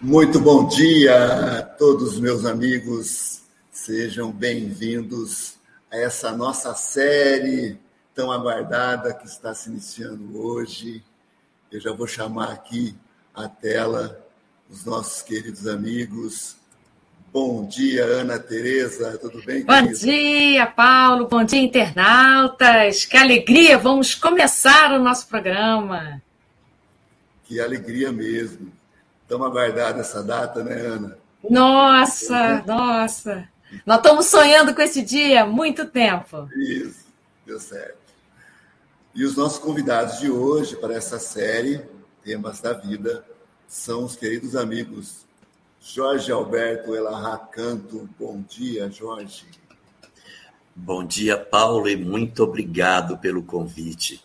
Muito bom dia a todos meus amigos, sejam bem-vindos a essa nossa série tão aguardada que está se iniciando hoje. Eu já vou chamar aqui a tela os nossos queridos amigos. Bom dia, Ana Tereza, tudo bem? Bom querida? dia, Paulo, bom dia, internautas. Que alegria, vamos começar o nosso programa. Que alegria mesmo. Estamos aguardando essa data, né, Ana? Nossa, é. nossa. Nós estamos sonhando com esse dia há muito tempo. Isso, deu certo. E os nossos convidados de hoje para essa série, Temas da Vida, são os queridos amigos Jorge Alberto Elahá Canto. Bom dia, Jorge. Bom dia, Paulo, e muito obrigado pelo convite.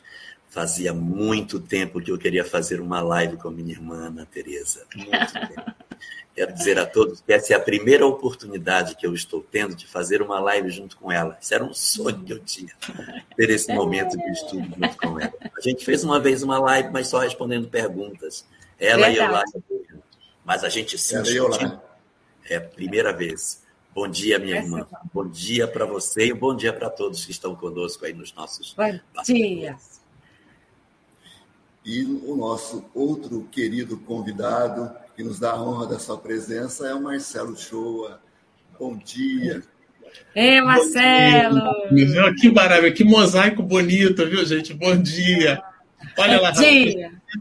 Fazia muito tempo que eu queria fazer uma live com a minha irmã, Ana Tereza. Muito tempo. Quero dizer a todos que essa é a primeira oportunidade que eu estou tendo de fazer uma live junto com ela. Isso era um sonho que eu tinha, ter esse momento de estudo junto com ela. A gente fez uma vez uma live, mas só respondendo perguntas. Ela Verdade. e eu lá. Mas a gente se É a primeira vez. Bom dia, minha essa irmã. Bom dia para você e bom dia para todos que estão conosco aí nos nossos. Bom dia. E o nosso outro querido convidado, que nos dá a honra da sua presença, é o Marcelo Shoa. Bom dia. Ei, Marcelo! Dia. Que maravilha, que mosaico bonito, viu, gente? Bom dia. Olha lá,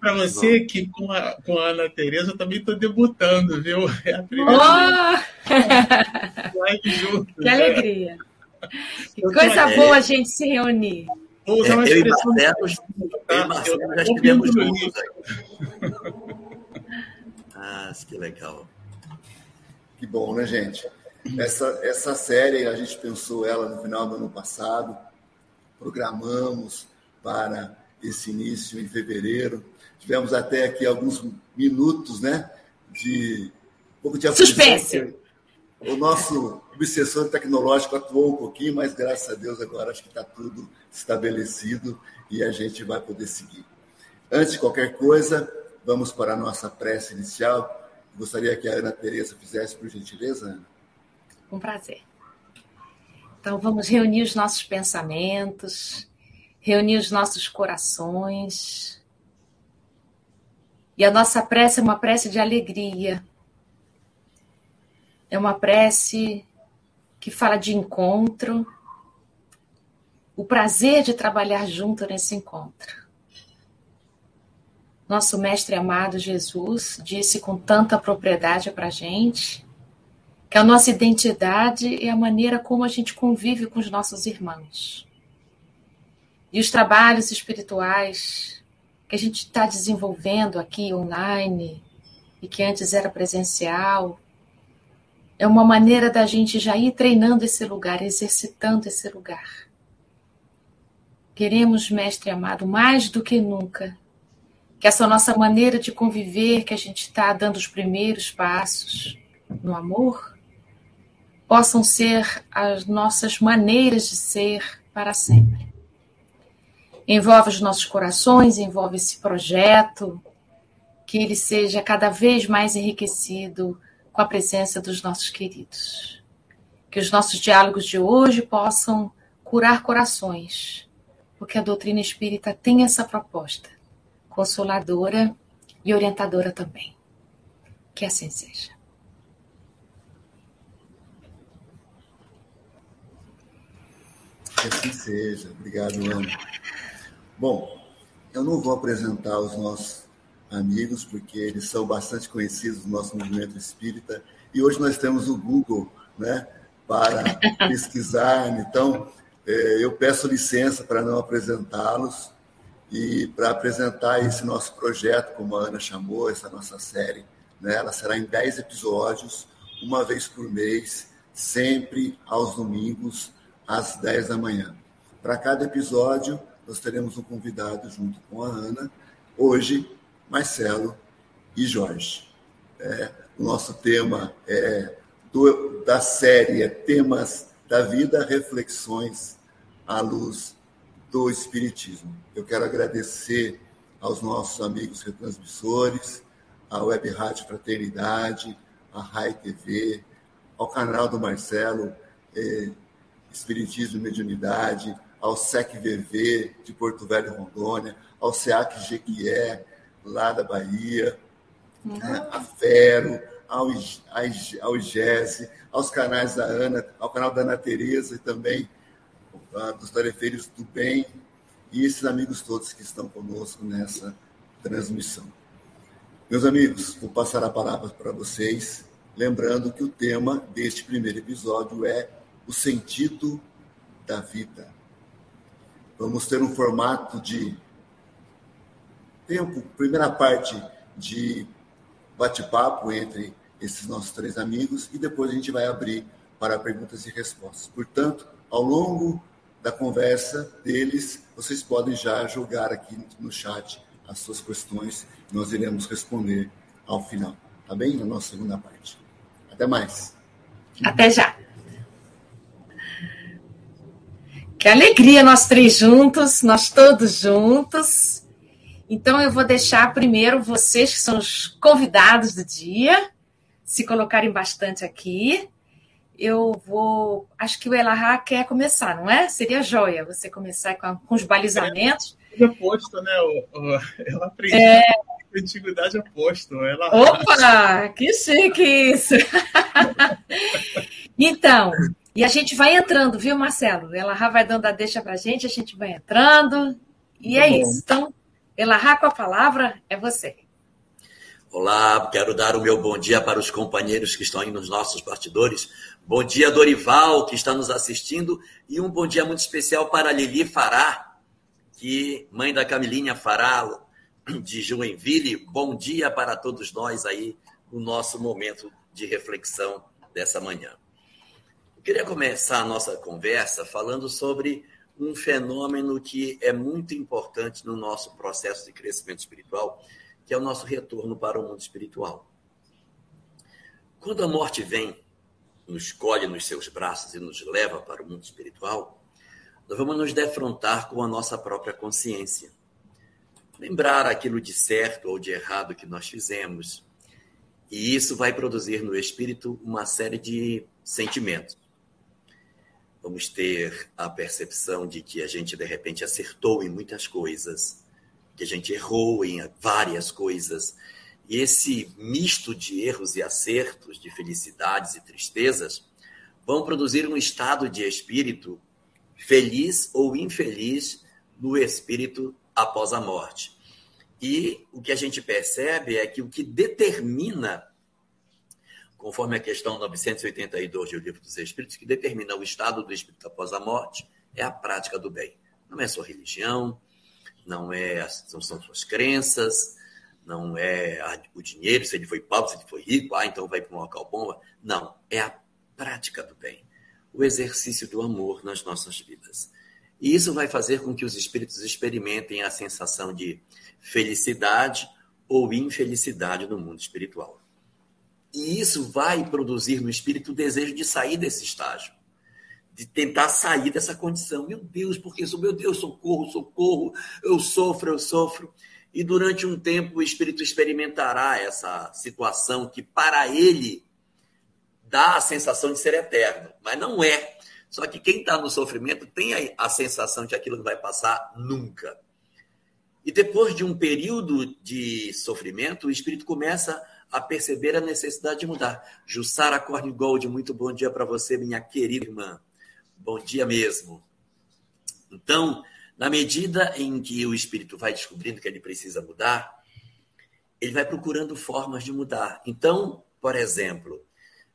para você que com a, com a Ana Tereza eu também estou debutando, viu? É a primeira oh! live junto. Que né? alegria. Que coisa boa a gente se reunir. Vou usar uma é, expressão. Eu e Marcelo, tá? já estivemos juntos. ah, que legal. Que bom, né, gente? Essa, essa série, a gente pensou ela no final do ano passado, programamos para esse início em fevereiro. Tivemos até aqui alguns minutos, né, de um pouco de suspense. O nosso obsessor tecnológico atuou um pouquinho, mas graças a Deus agora acho que está tudo estabelecido e a gente vai poder seguir. Antes de qualquer coisa, vamos para a nossa prece inicial. Gostaria que a Ana Tereza fizesse, por gentileza, Ana. Com prazer. Então, vamos reunir os nossos pensamentos, reunir os nossos corações. E a nossa prece é uma prece de alegria. É uma prece que fala de encontro, o prazer de trabalhar junto nesse encontro. Nosso mestre amado Jesus disse com tanta propriedade para a gente que a nossa identidade é a maneira como a gente convive com os nossos irmãos. E os trabalhos espirituais que a gente está desenvolvendo aqui online e que antes era presencial, é uma maneira da gente já ir treinando esse lugar, exercitando esse lugar. Queremos, Mestre amado, mais do que nunca, que essa nossa maneira de conviver, que a gente está dando os primeiros passos no amor, possam ser as nossas maneiras de ser para sempre. Envolve os nossos corações, envolve esse projeto, que ele seja cada vez mais enriquecido com a presença dos nossos queridos. Que os nossos diálogos de hoje possam curar corações porque a doutrina espírita tem essa proposta, consoladora e orientadora também. Que assim seja. Que assim seja. Obrigado, Ana. Bom, eu não vou apresentar os nossos amigos, porque eles são bastante conhecidos no nosso movimento espírita, e hoje nós temos o Google né, para pesquisar. Então, é, eu peço licença para não apresentá-los e para apresentar esse nosso projeto, como a Ana chamou, essa nossa série. Né? Ela será em 10 episódios, uma vez por mês, sempre aos domingos, às 10 da manhã. Para cada episódio, nós teremos um convidado junto com a Ana. Hoje, Marcelo e Jorge. É, o nosso tema é do, da série é Temas da vida, reflexões à luz do Espiritismo. Eu quero agradecer aos nossos amigos retransmissores, à Web Rádio Fraternidade, à RAI TV, ao canal do Marcelo, eh, Espiritismo e Mediunidade, ao SEC-VV de Porto Velho, Rondônia, ao SEAC Jequié, lá da Bahia, uhum. né, a Fero, ao, ao aos canais da Ana, ao canal da Ana Tereza e também uh, dos Tarefeiros do Bem, e esses amigos todos que estão conosco nessa transmissão. Meus amigos, vou passar a palavra para vocês, lembrando que o tema deste primeiro episódio é o sentido da vida. Vamos ter um formato de tempo, primeira parte de bate-papo entre esses nossos três amigos e depois a gente vai abrir para perguntas e respostas. Portanto, ao longo da conversa deles, vocês podem já jogar aqui no chat as suas questões, nós iremos responder ao final, tá bem? Na nossa segunda parte. Até mais. Até já. Que alegria nós três juntos, nós todos juntos. Então eu vou deixar primeiro vocês que são os convidados do dia se colocarem bastante aqui. Eu vou. Acho que o Elahá quer começar, não é? Seria joia você começar com, com os balizamentos. É posto, né? Ela aprendeu é... a antiguidade oposto. Ela... Opa! Que chique isso! então, e a gente vai entrando, viu, Marcelo? Elahá vai dando a deixa para a gente, a gente vai entrando. E é isso. Então, Elahá com a palavra é você. Olá, quero dar o meu bom dia para os companheiros que estão aí nos nossos bastidores. Bom dia, Dorival, que está nos assistindo. E um bom dia muito especial para Lili Fará, que mãe da Camilinha Fará, de Joinville. Bom dia para todos nós aí no nosso momento de reflexão dessa manhã. Eu queria começar a nossa conversa falando sobre um fenômeno que é muito importante no nosso processo de crescimento espiritual, que é o nosso retorno para o mundo espiritual. Quando a morte vem, nos colhe nos seus braços e nos leva para o mundo espiritual, nós vamos nos defrontar com a nossa própria consciência. Lembrar aquilo de certo ou de errado que nós fizemos. E isso vai produzir no espírito uma série de sentimentos. Vamos ter a percepção de que a gente, de repente, acertou em muitas coisas que a gente errou em várias coisas. E esse misto de erros e acertos, de felicidades e tristezas, vão produzir um estado de espírito feliz ou infeliz no espírito após a morte. E o que a gente percebe é que o que determina, conforme a questão 982 do Livro dos Espíritos, que determina o estado do espírito após a morte é a prática do bem. Não é sua religião, não é não são suas crenças, não é o dinheiro, se ele foi pobre, se ele foi rico, ah, então vai para um local bom. Não, é a prática do bem, o exercício do amor nas nossas vidas. E isso vai fazer com que os espíritos experimentem a sensação de felicidade ou infelicidade no mundo espiritual. E isso vai produzir no espírito o desejo de sair desse estágio de tentar sair dessa condição. Meu Deus, porque isso, meu Deus, socorro, socorro, eu sofro, eu sofro. E durante um tempo o espírito experimentará essa situação que para ele dá a sensação de ser eterno, mas não é. Só que quem está no sofrimento tem a, sensação de aquilo não vai passar nunca. E depois de um período de sofrimento, o espírito começa a perceber a necessidade de mudar. Jussara Cornigold, muito bom dia para você, minha querida irmã. Bom dia mesmo. Então, na medida em que o espírito vai descobrindo que ele precisa mudar, ele vai procurando formas de mudar. Então, por exemplo,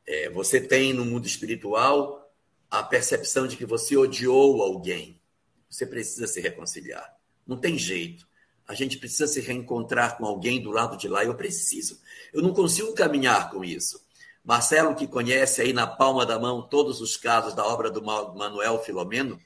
é, você tem no mundo espiritual a percepção de que você odiou alguém. Você precisa se reconciliar. Não tem jeito. A gente precisa se reencontrar com alguém do lado de lá. Eu preciso. Eu não consigo caminhar com isso. Marcelo, que conhece aí na palma da mão todos os casos da obra do Manuel Filomeno,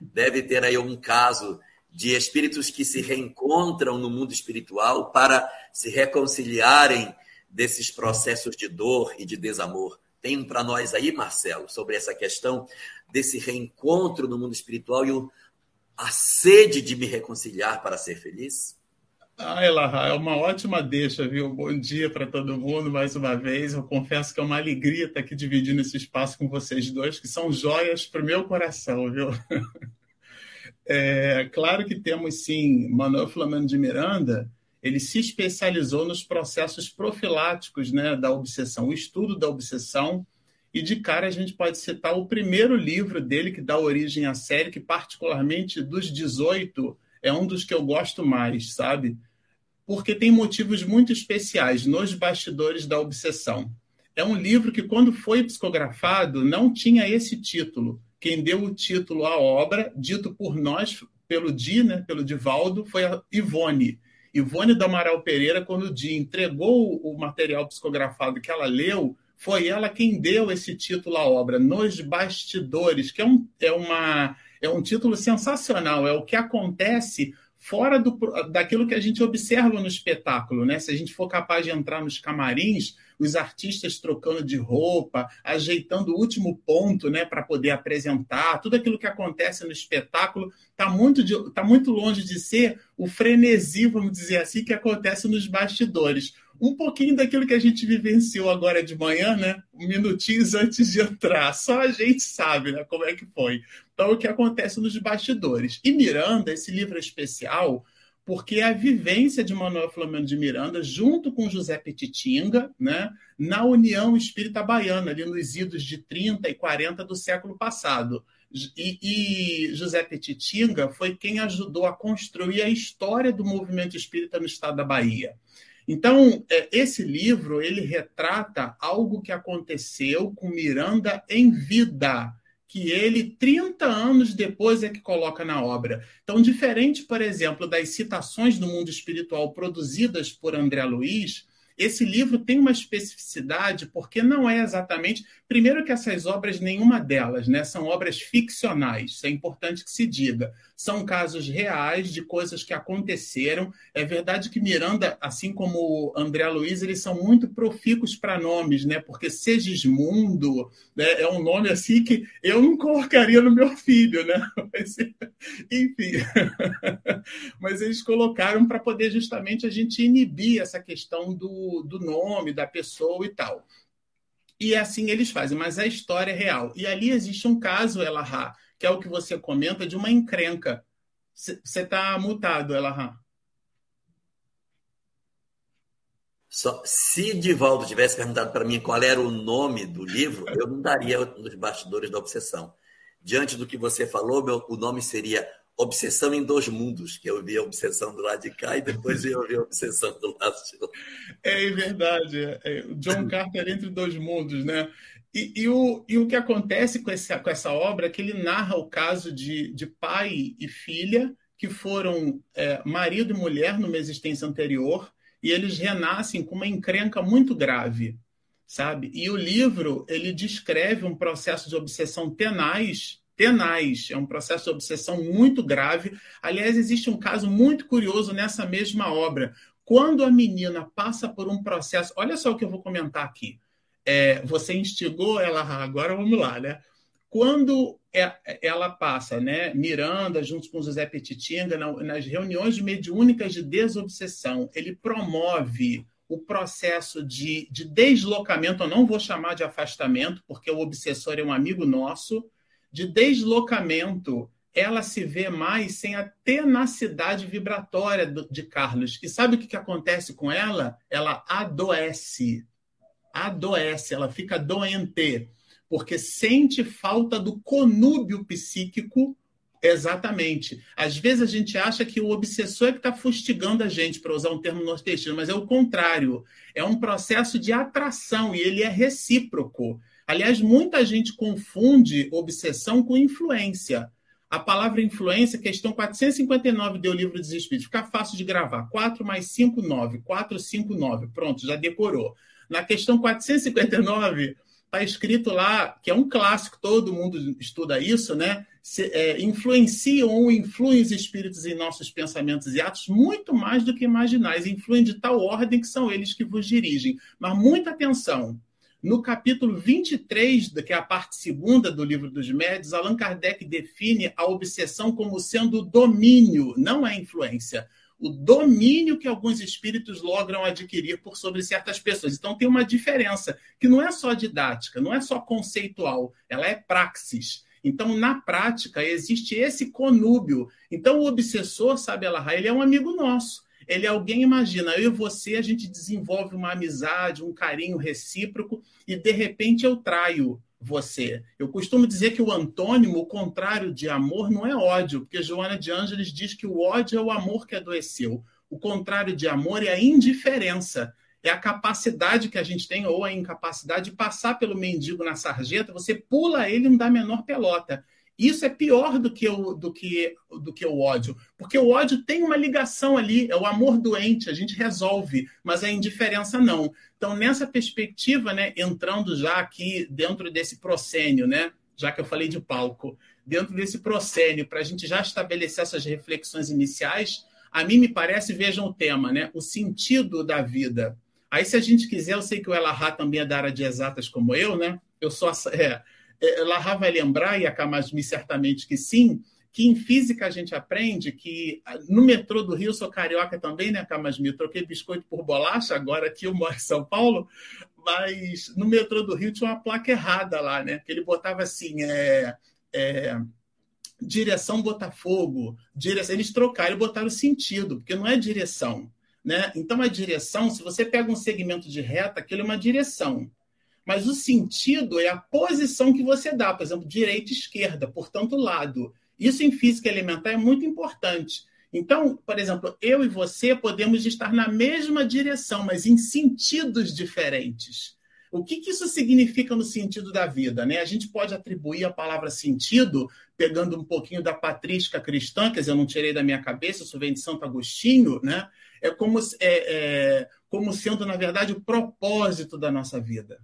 deve ter aí um caso de espíritos que se reencontram no mundo espiritual para se reconciliarem desses processos de dor e de desamor. Tem um para nós aí, Marcelo, sobre essa questão desse reencontro no mundo espiritual e a sede de me reconciliar para ser feliz? Ah, Elahá, é uma ótima deixa, viu? Bom dia para todo mundo mais uma vez. Eu confesso que é uma alegria estar aqui dividindo esse espaço com vocês dois, que são joias para o meu coração, viu? É, claro que temos sim Manuel Flamengo de Miranda, ele se especializou nos processos profiláticos né, da obsessão, o estudo da obsessão, e de cara a gente pode citar o primeiro livro dele que dá origem à série, que particularmente dos 18 é um dos que eu gosto mais, sabe? Porque tem motivos muito especiais nos bastidores da obsessão. É um livro que, quando foi psicografado, não tinha esse título. Quem deu o título à obra, dito por nós, pelo Di, né, pelo Divaldo, foi a Ivone. Ivone do Amaral Pereira, quando o Di entregou o material psicografado que ela leu, foi ela quem deu esse título à obra, Nos Bastidores, que é, um, é, uma, é um título sensacional, é o que acontece fora do, daquilo que a gente observa no espetáculo, né? Se a gente for capaz de entrar nos camarins, os artistas trocando de roupa, ajeitando o último ponto, né, para poder apresentar, tudo aquilo que acontece no espetáculo está muito, tá muito longe de ser o frenesi, vamos dizer assim, que acontece nos bastidores um pouquinho daquilo que a gente vivenciou agora de manhã, né? Minutinhos antes de entrar. Só a gente sabe, né? Como é que foi. Então, o que acontece nos bastidores. E Miranda, esse livro é especial porque é a vivência de Manuel Flamengo de Miranda, junto com José Petitinga, né, na União Espírita Baiana, ali nos idos de 30 e 40 do século passado. E, e, José Petitinga foi quem ajudou a construir a história do movimento espírita no estado da Bahia. Então, é, esse livro ele retrata algo que aconteceu com Miranda em vida, que ele 30 anos depois é que coloca na obra. Então, diferente, por exemplo, das citações do mundo espiritual produzidas por André Luiz, esse livro tem uma especificidade porque não é exatamente. Primeiro, que essas obras, nenhuma delas, né, são obras ficcionais, isso é importante que se diga. São casos reais de coisas que aconteceram. É verdade que Miranda, assim como André Luiz, eles são muito profícuos para nomes, né? Porque Segismundo né, é um nome assim que eu não colocaria no meu filho, né? Mas, enfim. Mas eles colocaram para poder justamente a gente inibir essa questão do, do nome da pessoa e tal. E assim eles fazem, mas a história é real. E ali existe um caso, Elahá, que é o que você comenta, de uma encrenca. Você está mutado, Elahá. Só, se Divaldo tivesse perguntado para mim qual era o nome do livro, eu não daria nos bastidores da obsessão. Diante do que você falou, meu, o nome seria Obsessão em Dois Mundos, que eu vi a obsessão do lado de cá e depois eu vi a obsessão do lado de lá. É, é verdade. É, é, John Carter entre dois mundos, né? E, e, o, e o que acontece com essa, com essa obra é que ele narra o caso de, de pai e filha que foram é, marido e mulher numa existência anterior e eles renascem com uma encrenca muito grave, sabe? E o livro ele descreve um processo de obsessão tenaz é um processo de obsessão muito grave. Aliás, existe um caso muito curioso nessa mesma obra. Quando a menina passa por um processo, olha só o que eu vou comentar aqui. É, você instigou ela, agora vamos lá, né? Quando é, ela passa, né, Miranda, junto com José Petitinga, nas reuniões mediúnicas de desobsessão, ele promove o processo de, de deslocamento, eu não vou chamar de afastamento, porque o obsessor é um amigo nosso, de deslocamento, ela se vê mais sem a tenacidade vibratória de Carlos. E sabe o que, que acontece com ela? Ela adoece. Adoece, ela fica doente, porque sente falta do conúbio psíquico Exatamente. Às vezes a gente acha que o obsessor é que está fustigando a gente, para usar um termo nordestino, mas é o contrário. É um processo de atração e ele é recíproco. Aliás, muita gente confunde obsessão com influência. A palavra influência, questão 459 do Livro dos Espíritos. Fica fácil de gravar. 4 mais 5, 9. 4, 5, 9. Pronto, já decorou. Na questão 459, está escrito lá, que é um clássico, todo mundo estuda isso, né? Se, é, influenciam ou influem os espíritos em nossos pensamentos e atos muito mais do que imaginais. Influem de tal ordem que são eles que vos dirigem. Mas muita atenção. No capítulo 23, que é a parte segunda do livro dos médios, Allan Kardec define a obsessão como sendo domínio, não a influência. o domínio que alguns espíritos logram adquirir por sobre certas pessoas. Então tem uma diferença, que não é só didática, não é só conceitual, ela é praxis. Então, na prática, existe esse conúbio. Então, o obsessor, sabe, Alahá, ele é um amigo nosso. Ele é alguém, imagina, eu e você, a gente desenvolve uma amizade, um carinho recíproco, e de repente eu traio você. Eu costumo dizer que o antônimo, o contrário de amor, não é ódio, porque Joana de Ângeles diz que o ódio é o amor que adoeceu. O contrário de amor é a indiferença. É a capacidade que a gente tem, ou a incapacidade, de passar pelo mendigo na sarjeta, você pula ele e não dá a menor pelota. Isso é pior do que, o, do, que, do que o ódio, porque o ódio tem uma ligação ali, é o amor doente, a gente resolve, mas a indiferença não. Então, nessa perspectiva, né, entrando já aqui dentro desse proscênio, né, já que eu falei de palco, dentro desse proscênio, para a gente já estabelecer essas reflexões iniciais, a mim me parece, vejam o tema, né, o sentido da vida. Aí, se a gente quiser, eu sei que o Elahá também é da área de exatas como eu, né? Eu sou. É, Larra vai lembrar, e a Camasmi certamente que sim, que em física a gente aprende que ah, no metrô do Rio, sou carioca também, né, Camasmi? Troquei biscoito por bolacha, agora aqui eu moro em São Paulo, mas no metrô do Rio tinha uma placa errada lá, né? Que ele botava assim, é, é, direção Botafogo, direção. Eles trocaram e botaram sentido, porque não é direção. Né? Então, a direção, se você pega um segmento de reta, aquilo é uma direção mas o sentido é a posição que você dá, por exemplo, direita e esquerda, portanto, lado. Isso em física elementar é muito importante. Então, por exemplo, eu e você podemos estar na mesma direção, mas em sentidos diferentes. O que, que, isso significa no sentido da vida? Né? A gente pode atribuir a palavra sentido, pegando um pouquinho da patrística cristã, dizer, eu não tirei da minha cabeça, isso vem de Santo Agostinho, né? é, como, é, é, como sendo, na verdade, o propósito da nossa vida.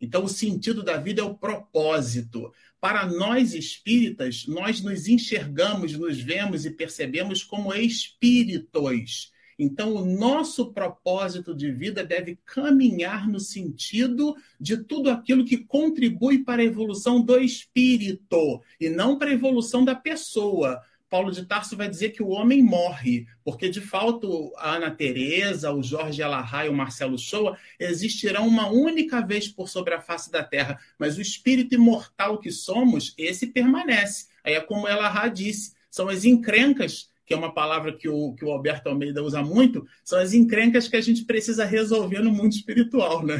Então, o sentido da vida é o propósito. Para nós espíritas, nós nos enxergamos, nos vemos e percebemos como espíritos. Então, o nosso propósito de vida deve caminhar no sentido de tudo aquilo que contribui para a evolução do espírito e não para a evolução da pessoa. Paulo de Tarso vai dizer que o homem morre, porque de fato a Ana Teresa, o Jorge Alahá e o Marcelo Shoa existirão uma única vez por sobre a face da terra, mas o espírito imortal que somos, esse permanece. Aí é como Alahá disse, são as encrencas, que é uma palavra que o, que o Alberto Almeida usa muito, são as encrencas que a gente precisa resolver no mundo espiritual, né?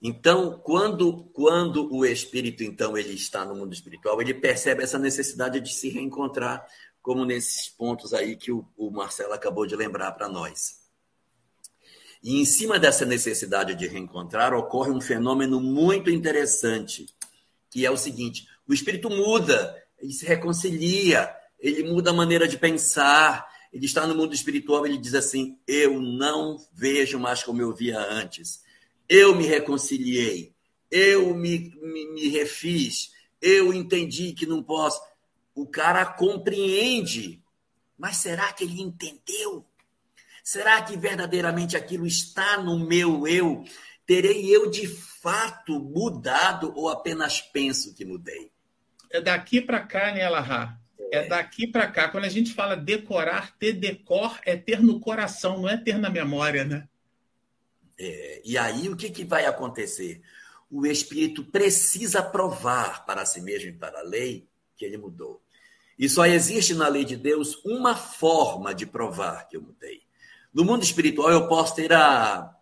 Então, quando, quando o espírito então ele está no mundo espiritual, ele percebe essa necessidade de se reencontrar, como nesses pontos aí que o, o Marcelo acabou de lembrar para nós. E em cima dessa necessidade de reencontrar ocorre um fenômeno muito interessante, que é o seguinte: o espírito muda, ele se reconcilia, ele muda a maneira de pensar, ele está no mundo espiritual, ele diz assim: eu não vejo mais como eu via antes eu me reconciliei, eu me, me, me refiz, eu entendi que não posso. O cara compreende, mas será que ele entendeu? Será que verdadeiramente aquilo está no meu eu? Terei eu de fato mudado ou apenas penso que mudei? É daqui para cá, né, Lahá? É. é daqui para cá. Quando a gente fala decorar, ter decor é ter no coração, não é ter na memória, né? É, e aí o que, que vai acontecer? O espírito precisa provar para si mesmo e para a lei que ele mudou. E só existe na lei de Deus uma forma de provar que eu mudei. No mundo espiritual, eu posso ter a,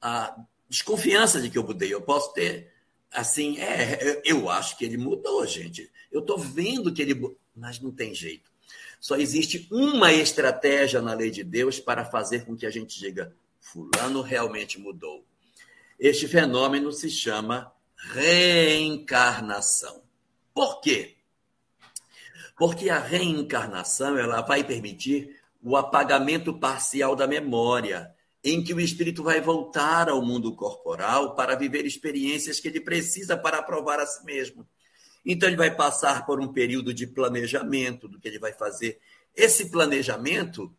a desconfiança de que eu mudei. Eu posso ter, assim, é, eu acho que ele mudou, gente. Eu estou vendo que ele. Mas não tem jeito. Só existe uma estratégia na lei de Deus para fazer com que a gente diga: Fulano realmente mudou. Este fenômeno se chama reencarnação. Por quê? Porque a reencarnação ela vai permitir o apagamento parcial da memória, em que o espírito vai voltar ao mundo corporal para viver experiências que ele precisa para provar a si mesmo. Então, ele vai passar por um período de planejamento do que ele vai fazer. Esse planejamento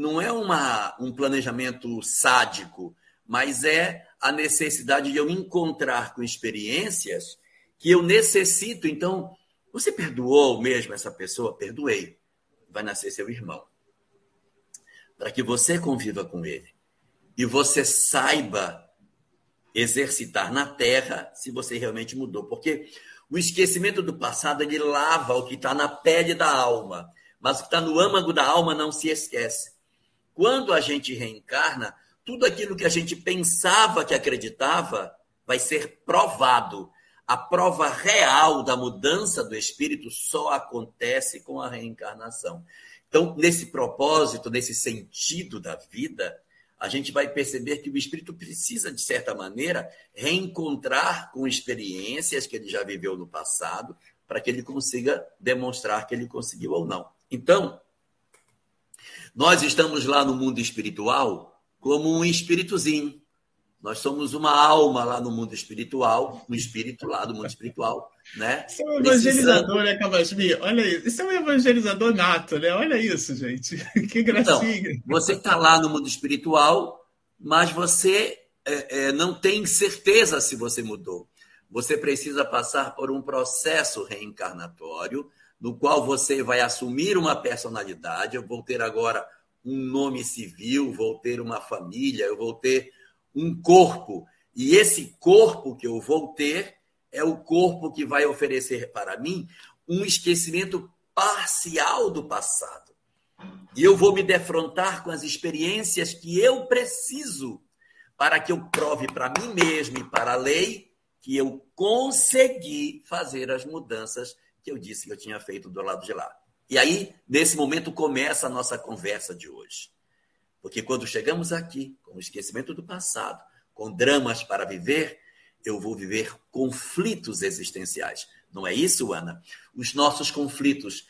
não é uma, um planejamento sádico, mas é a necessidade de eu encontrar com experiências que eu necessito. Então, Você perdoou mesmo essa pessoa? Perdoei. Vai nascer seu irmão. Para que você conviva com ele. E você saiba exercitar na terra se você realmente mudou. Porque o esquecimento do passado ele lava o que está na pele da alma. Mas o que está no âmago da alma não se esquece. Quando a gente reencarna, tudo aquilo que a gente pensava que acreditava vai ser provado. A prova real da mudança do espírito só acontece com a reencarnação. Então, nesse propósito, nesse sentido da vida, a gente vai perceber que o espírito precisa, de certa maneira, reencontrar com experiências que ele já viveu no passado, para que ele consiga demonstrar que ele conseguiu ou não. Então, nós estamos lá no mundo espiritual como um espíritozinho. Nós somos uma alma lá no mundo espiritual, um espírito lá do mundo espiritual, né? Isso é um evangelizador, né, Cavasmi? Olha isso. Isso é um evangelizador nato, né? Olha isso, gente. Que gracinha. Então, você está lá no mundo espiritual, mas você é, é, não tem certeza se você mudou. Você precisa passar por um processo reencarnatório no qual você vai assumir uma personalidade. Eu vou ter agora um nome civil, vou ter uma família, eu vou ter um corpo. E esse corpo que eu vou ter é o corpo que vai oferecer para mim um esquecimento parcial do passado. E eu vou me defrontar com as experiências que eu preciso para que eu prove para mim mesmo e para a lei que eu consegui fazer as mudanças que eu disse que eu tinha feito do lado de lá. E aí, nesse momento, começa a nossa conversa de hoje. Porque quando chegamos aqui, com o esquecimento do passado, com dramas para viver, eu vou viver conflitos existenciais. Não é isso, Ana? Os nossos conflitos.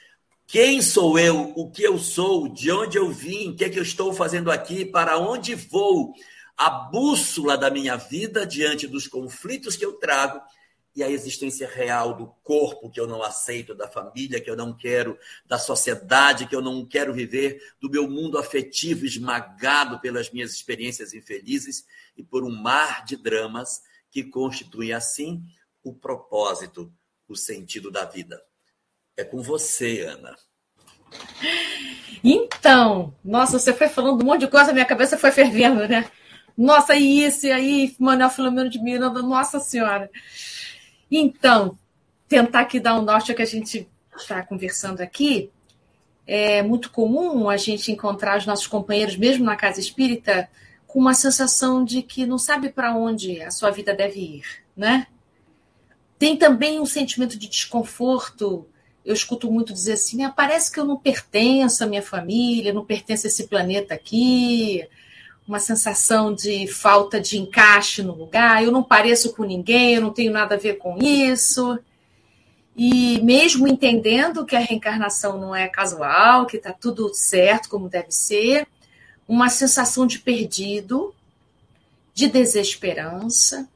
Quem sou eu? O que eu sou? De onde eu vim? O que, é que eu estou fazendo aqui? Para onde vou? A bússola da minha vida diante dos conflitos que eu trago e a existência real do corpo que eu não aceito, da família que eu não quero, da sociedade que eu não quero viver, do meu mundo afetivo esmagado pelas minhas experiências infelizes e por um mar de dramas que constitui assim o propósito, o sentido da vida. É com você, Ana. Então, nossa, você foi falando um monte de coisa, minha cabeça foi fervendo, né? Nossa, e isso, e aí, Manuel Filomeno de Miranda, nossa senhora. Então, tentar aqui dar um norte ao que a gente está conversando aqui. É muito comum a gente encontrar os nossos companheiros, mesmo na casa espírita, com uma sensação de que não sabe para onde a sua vida deve ir, né? Tem também um sentimento de desconforto. Eu escuto muito dizer assim: ah, parece que eu não pertenço à minha família, não pertenço a esse planeta aqui, uma sensação de falta de encaixe no lugar, eu não pareço com ninguém, eu não tenho nada a ver com isso. E mesmo entendendo que a reencarnação não é casual, que está tudo certo como deve ser, uma sensação de perdido, de desesperança,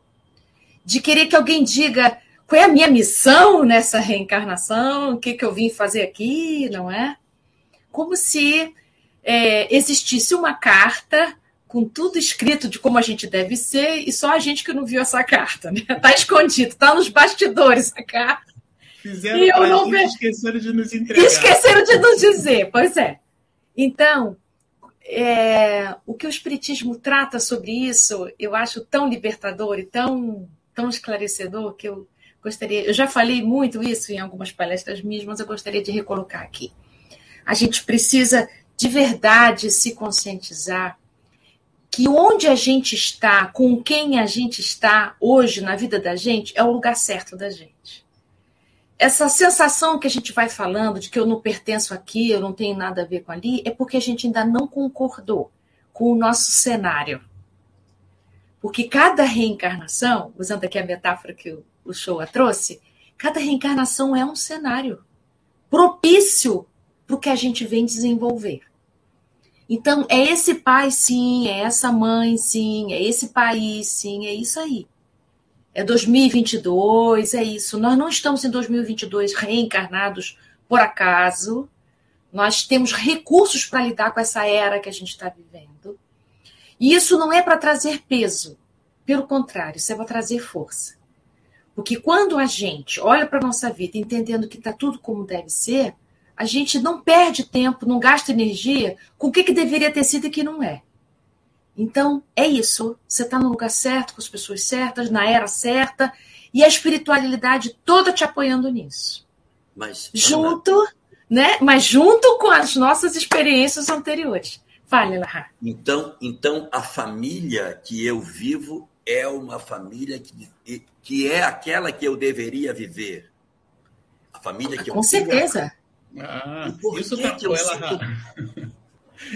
de querer que alguém diga qual é a minha missão nessa reencarnação, o que, que eu vim fazer aqui, não é? Como se é, existisse uma carta com tudo escrito de como a gente deve ser, e só a gente que não viu essa carta, né? Tá escondido, tá nos bastidores a carta. Fizeram e eu não ve... esqueceram de nos entregar. Esqueceram de nos dizer, pois é. Então, é, o que o Espiritismo trata sobre isso, eu acho tão libertador e tão, tão esclarecedor que eu gostaria. Eu já falei muito isso em algumas palestras minhas, mas eu gostaria de recolocar aqui. A gente precisa de verdade se conscientizar que onde a gente está, com quem a gente está hoje na vida da gente, é o lugar certo da gente. Essa sensação que a gente vai falando de que eu não pertenço aqui, eu não tenho nada a ver com ali, é porque a gente ainda não concordou com o nosso cenário. Porque cada reencarnação, usando aqui a metáfora que o, Showa trouxe, cada reencarnação é um cenário propício para o que a gente vem desenvolver. Então, é esse pai, sim, é essa mãe, sim, é esse país, sim, é isso aí. É 2022, é isso. Nós não estamos em 2022 reencarnados por acaso. Nós temos recursos para lidar com essa era que a gente está vivendo. E isso não é para trazer peso. Pelo contrário, isso é para trazer força. Porque quando a gente olha para a nossa vida entendendo que está tudo como deve ser, a gente não perde tempo, não gasta energia com o que, que deveria ter sido e que não é. Então, é isso. Você está no lugar certo, com as pessoas certas, na era certa, e a espiritualidade toda te apoiando nisso. Mas, junto, né? Mas junto com as nossas experiências anteriores. Fale, Lahá. Então, então, a família que eu vivo é uma família que, que é aquela que eu deveria viver. A família que com eu Com certeza. Ah, isso está com ela. Sinto...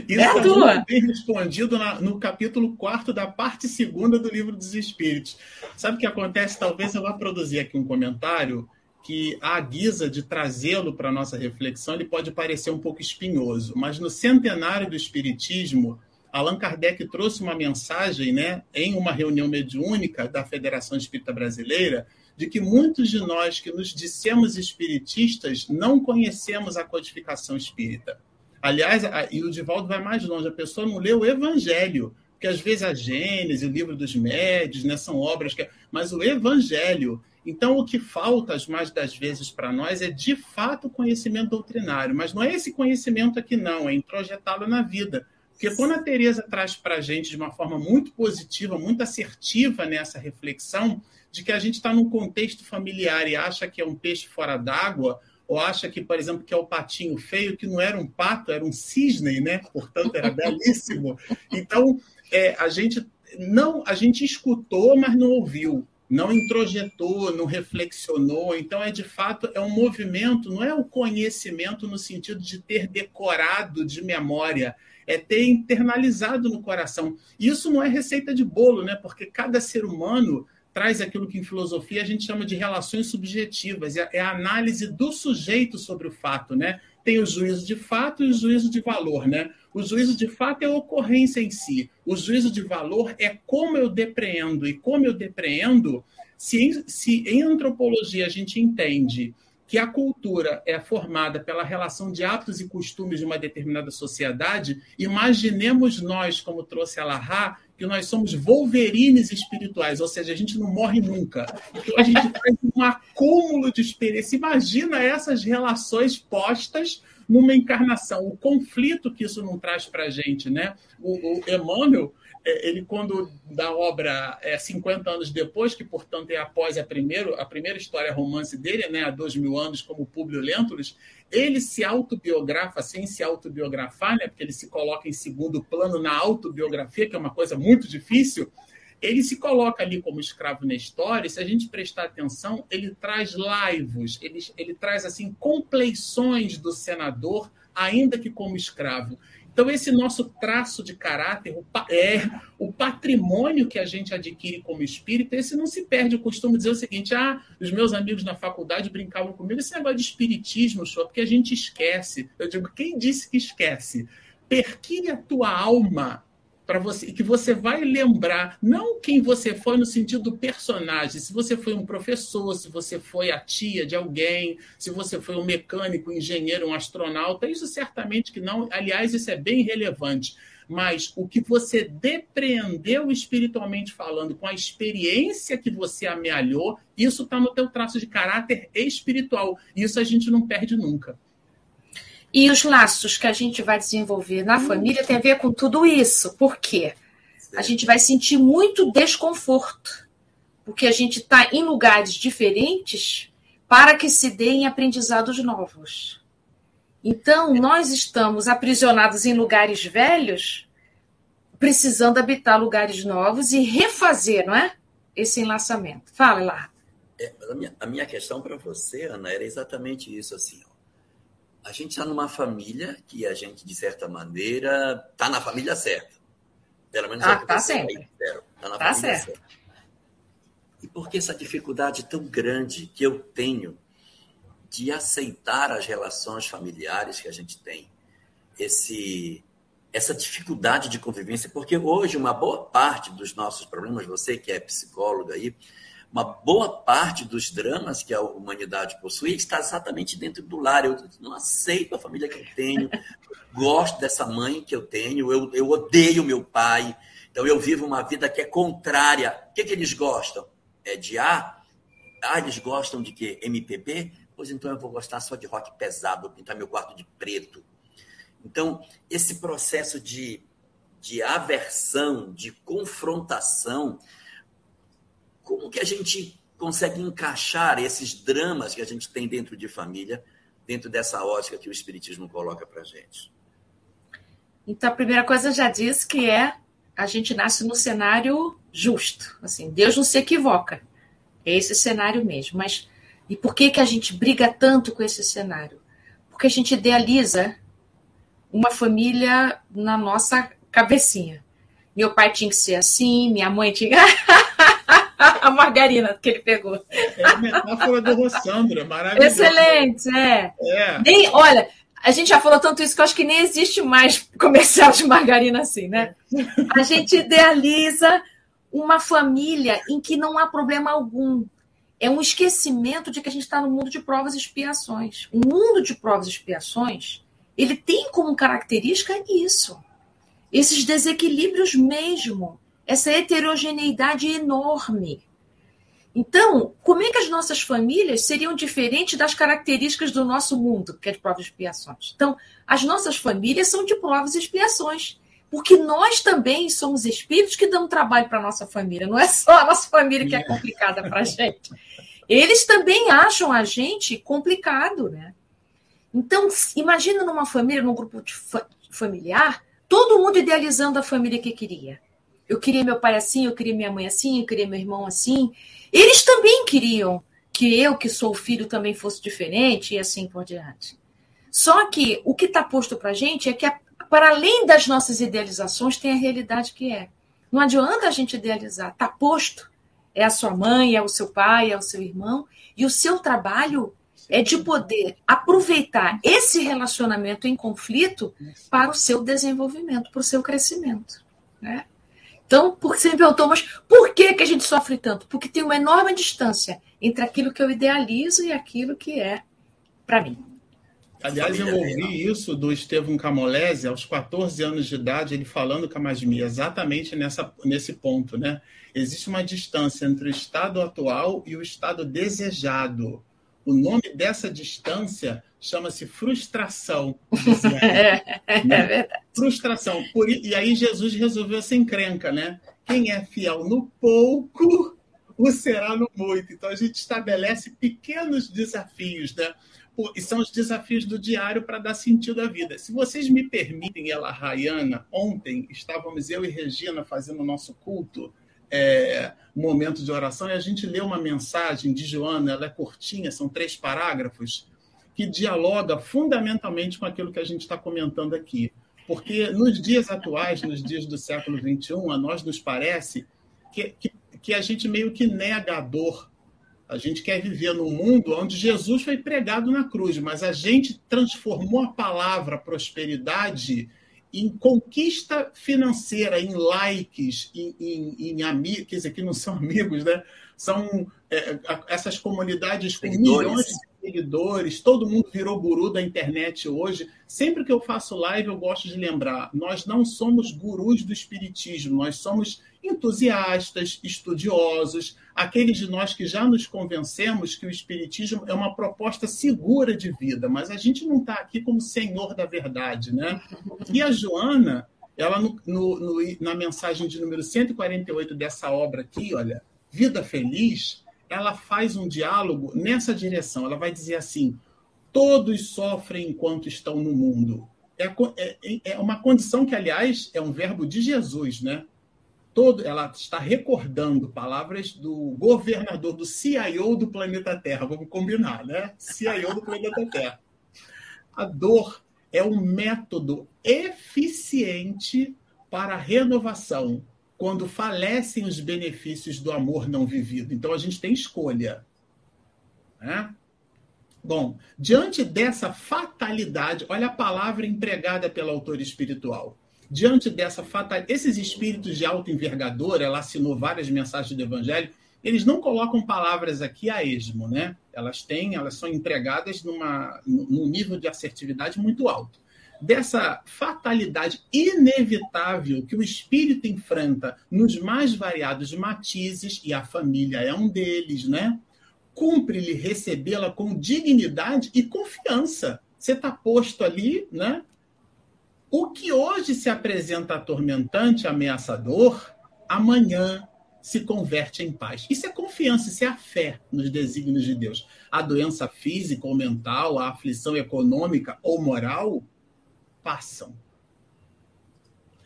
Isso é tá bem respondido na, no capítulo 4 da parte segunda do livro dos Espíritos. Sabe o que acontece? Talvez eu vá produzir aqui um comentário que, à guisa de trazê-lo para a nossa reflexão, ele pode parecer um pouco espinhoso, mas no centenário do Espiritismo, Allan Kardec trouxe uma mensagem né, em uma reunião mediúnica da Federação Espírita Brasileira de que muitos de nós que nos dissemos espiritistas não conhecemos a codificação espírita. Aliás, a, e o Divaldo vai mais longe, a pessoa não lê o Evangelho, porque às vezes a Gênesis, o livro dos médios, né, são obras que. Mas o Evangelho. Então, o que falta, as mais das vezes, para nós é de fato conhecimento doutrinário. Mas não é esse conhecimento aqui, não, é introjetá-lo na vida. Porque quando a Tereza traz para a gente de uma forma muito positiva, muito assertiva nessa reflexão, de que a gente está num contexto familiar e acha que é um peixe fora d'água, ou acha que, por exemplo, que é o patinho feio, que não era um pato, era um cisne, né? Portanto, era belíssimo. Então, é, a gente não, a gente escutou, mas não ouviu, não introjetou, não reflexionou. Então, é de fato é um movimento, não é o conhecimento no sentido de ter decorado de memória, é ter internalizado no coração. Isso não é receita de bolo, né? Porque cada ser humano traz aquilo que em filosofia a gente chama de relações subjetivas, é, é a análise do sujeito sobre o fato, né? Tem o juízo de fato e o juízo de valor, né? O juízo de fato é a ocorrência em si. O juízo de valor é como eu depreendo. E como eu depreendo, se, se em antropologia a gente entende que a cultura é formada pela relação de hábitos e costumes de uma determinada sociedade, imaginemos nós, como trouxe a que nós somos wolverines espirituais, ou seja, a gente não morre nunca. Então a gente faz um acúmulo de experiência. Imagina essas relações postas numa encarnação, o conflito que isso não traz para a gente, né? O, o Emmanuel, ele quando da obra é, 50 anos depois, que portanto é após a primeira, a primeira história romance dele, né, há dois mil anos como Publio Lentulus, ele se autobiografa sem se autobiografar, né, porque ele se coloca em segundo plano na autobiografia, que é uma coisa muito difícil, ele se coloca ali como escravo na história, e se a gente prestar atenção, ele traz laivos, ele, ele traz assim compleições do senador, ainda que como escravo. Então, esse nosso traço de caráter, o, é, o patrimônio que a gente adquire como espírito, esse não se perde. Eu costumo dizer o seguinte: ah, os meus amigos na faculdade brincavam comigo, esse negócio de espiritismo, só porque a gente esquece. Eu digo, quem disse que esquece? Perquire a tua alma para você que você vai lembrar não quem você foi no sentido do personagem, se você foi um professor, se você foi a tia de alguém, se você foi um mecânico, um engenheiro, um astronauta, isso certamente que não, aliás, isso é bem relevante. Mas o que você depreendeu espiritualmente falando, com a experiência que você amealhou, isso está no teu traço de caráter espiritual. Isso a gente não perde nunca. E os laços que a gente vai desenvolver na família tem a ver com tudo isso. Por quê? A gente vai sentir muito desconforto, porque a gente está em lugares diferentes para que se deem aprendizados novos. Então, nós estamos aprisionados em lugares velhos, precisando habitar lugares novos e refazer, não é? Esse enlaçamento. Fala lá. É, a, minha, a minha questão para você, Ana, era exatamente isso. Assim, a gente está numa família que a gente, de certa maneira, está na família certa. Pelo menos é ah, é tá sempre. Está na tá família certo. certa. E por que essa dificuldade tão grande que eu tenho de aceitar as relações familiares que a gente tem? Esse, essa dificuldade de convivência, porque hoje uma boa parte dos nossos problemas, você que é psicóloga aí, uma boa parte dos dramas que a humanidade possui está exatamente dentro do lar. Eu não aceito a família que eu tenho, gosto dessa mãe que eu tenho, eu, eu odeio meu pai, então eu vivo uma vida que é contrária. O que, que eles gostam? É de A, Ah, eles gostam de quê? MPB? Pois então eu vou gostar só de rock pesado, vou pintar meu quarto de preto. Então, esse processo de, de aversão, de confrontação, como que a gente consegue encaixar esses dramas que a gente tem dentro de família, dentro dessa ótica que o Espiritismo coloca para gente? Então, a primeira coisa já disse que é a gente nasce no cenário justo. Assim, Deus não se equivoca. É esse cenário mesmo. Mas e por que, que a gente briga tanto com esse cenário? Porque a gente idealiza uma família na nossa cabecinha. Meu pai tinha que ser assim, minha mãe tinha. a margarina que ele pegou. É a metáfora do Rossandra, maravilhoso. Excelente, é. é. Nem, olha, a gente já falou tanto isso que eu acho que nem existe mais comercial de margarina assim, né? A gente idealiza uma família em que não há problema algum. É um esquecimento de que a gente está no mundo de provas e expiações. O mundo de provas e expiações, ele tem como característica isso. Esses desequilíbrios mesmo essa heterogeneidade enorme. Então, como é que as nossas famílias seriam diferentes das características do nosso mundo, que é de provas e expiações? Então, as nossas famílias são de provas e expiações, porque nós também somos espíritos que dão trabalho para a nossa família, não é só a nossa família que é complicada para a gente. Eles também acham a gente complicado, né? Então, imagina numa família, num grupo familiar, todo mundo idealizando a família que queria. Eu queria meu pai assim, eu queria minha mãe assim, eu queria meu irmão assim. Eles também queriam que eu, que sou filho, também fosse diferente e assim por diante. Só que o que está posto para a gente é que, para além das nossas idealizações, tem a realidade que é. Não adianta a gente idealizar, está posto. É a sua mãe, é o seu pai, é o seu irmão, e o seu trabalho é de poder aproveitar esse relacionamento em conflito para o seu desenvolvimento, para o seu crescimento. Né? Então, por você me perguntou, mas por que, que a gente sofre tanto? Porque tem uma enorme distância entre aquilo que eu idealizo e aquilo que é para mim. Aliás, eu ouvi isso do Estevam Camolese aos 14 anos de idade, ele falando com a Masmia, exatamente nessa, nesse ponto, né? Existe uma distância entre o estado atual e o estado desejado. O nome dessa distância chama-se frustração. é, é né? verdade. Frustração. Por, e aí Jesus resolveu essa encrenca, né? Quem é fiel no pouco, o será no muito. Então a gente estabelece pequenos desafios, né? E são os desafios do diário para dar sentido à vida. Se vocês me permitem, ela, Rayana, ontem estávamos eu e Regina fazendo o nosso culto é, momento de oração e a gente leu uma mensagem de Joana, ela é curtinha, são três parágrafos, que dialoga fundamentalmente com aquilo que a gente está comentando aqui. Porque nos dias atuais, nos dias do século XXI, a nós nos parece que, que, que a gente meio que nega a dor. A gente quer viver num mundo onde Jesus foi pregado na cruz, mas a gente transformou a palavra prosperidade em conquista financeira, em likes, em, em, em amigos, quer dizer, que não são amigos, né? São é, essas comunidades com milhões de seguidores, todo mundo virou guru da internet hoje. Sempre que eu faço live, eu gosto de lembrar: nós não somos gurus do espiritismo, nós somos entusiastas, estudiosos, aqueles de nós que já nos convencemos que o espiritismo é uma proposta segura de vida, mas a gente não está aqui como senhor da verdade, né? E a Joana, ela no, no, no, na mensagem de número 148 dessa obra aqui, olha, Vida Feliz, ela faz um diálogo nessa direção. Ela vai dizer assim: todos sofrem enquanto estão no mundo. É, é, é uma condição que, aliás, é um verbo de Jesus, né? Todo, ela está recordando palavras do governador, do CIO do planeta Terra. Vamos combinar, né? CIO do planeta Terra. A dor é um método eficiente para a renovação, quando falecem os benefícios do amor não vivido. Então a gente tem escolha. Né? Bom, diante dessa fatalidade, olha a palavra empregada pela autora espiritual. Diante dessa fatalidade, esses espíritos de alta envergadura, ela assinou várias mensagens do Evangelho, eles não colocam palavras aqui a esmo, né? Elas têm, elas são empregadas numa, num nível de assertividade muito alto dessa fatalidade inevitável que o espírito enfrenta nos mais variados matizes, e a família é um deles, né? cumpre-lhe recebê-la com dignidade e confiança. Você está posto ali, né? O que hoje se apresenta atormentante, ameaçador, amanhã se converte em paz. Isso é confiança, isso é a fé nos desígnios de Deus. A doença física ou mental, a aflição econômica ou moral passam,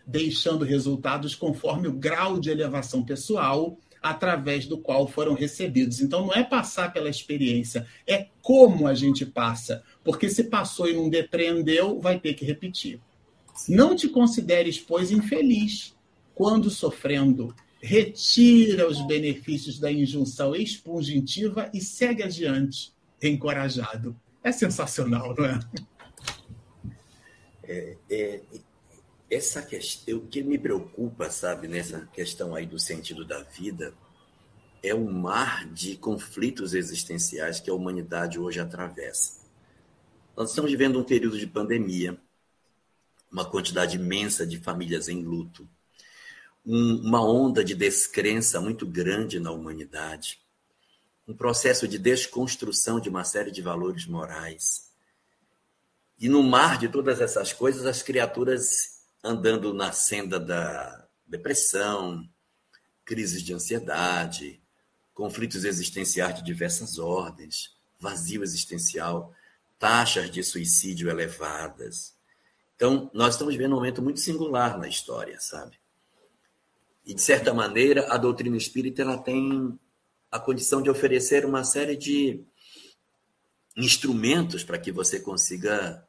deixando resultados conforme o grau de elevação pessoal através do qual foram recebidos. Então não é passar pela experiência, é como a gente passa, porque se passou e não depreendeu, vai ter que repetir. Não te consideres, pois, infeliz quando sofrendo. Retira os benefícios da injunção expungitiva e segue adiante, encorajado. É sensacional, não é? É, é, essa questão, o que me preocupa, sabe, nessa questão aí do sentido da vida, é o mar de conflitos existenciais que a humanidade hoje atravessa. Nós estamos vivendo um período de pandemia, uma quantidade imensa de famílias em luto, um, uma onda de descrença muito grande na humanidade, um processo de desconstrução de uma série de valores morais. E no mar de todas essas coisas, as criaturas andando na senda da depressão, crises de ansiedade, conflitos existenciais de diversas ordens, vazio existencial, taxas de suicídio elevadas, então, nós estamos vivendo um momento muito singular na história, sabe? E, de certa maneira, a doutrina espírita ela tem a condição de oferecer uma série de instrumentos para que você consiga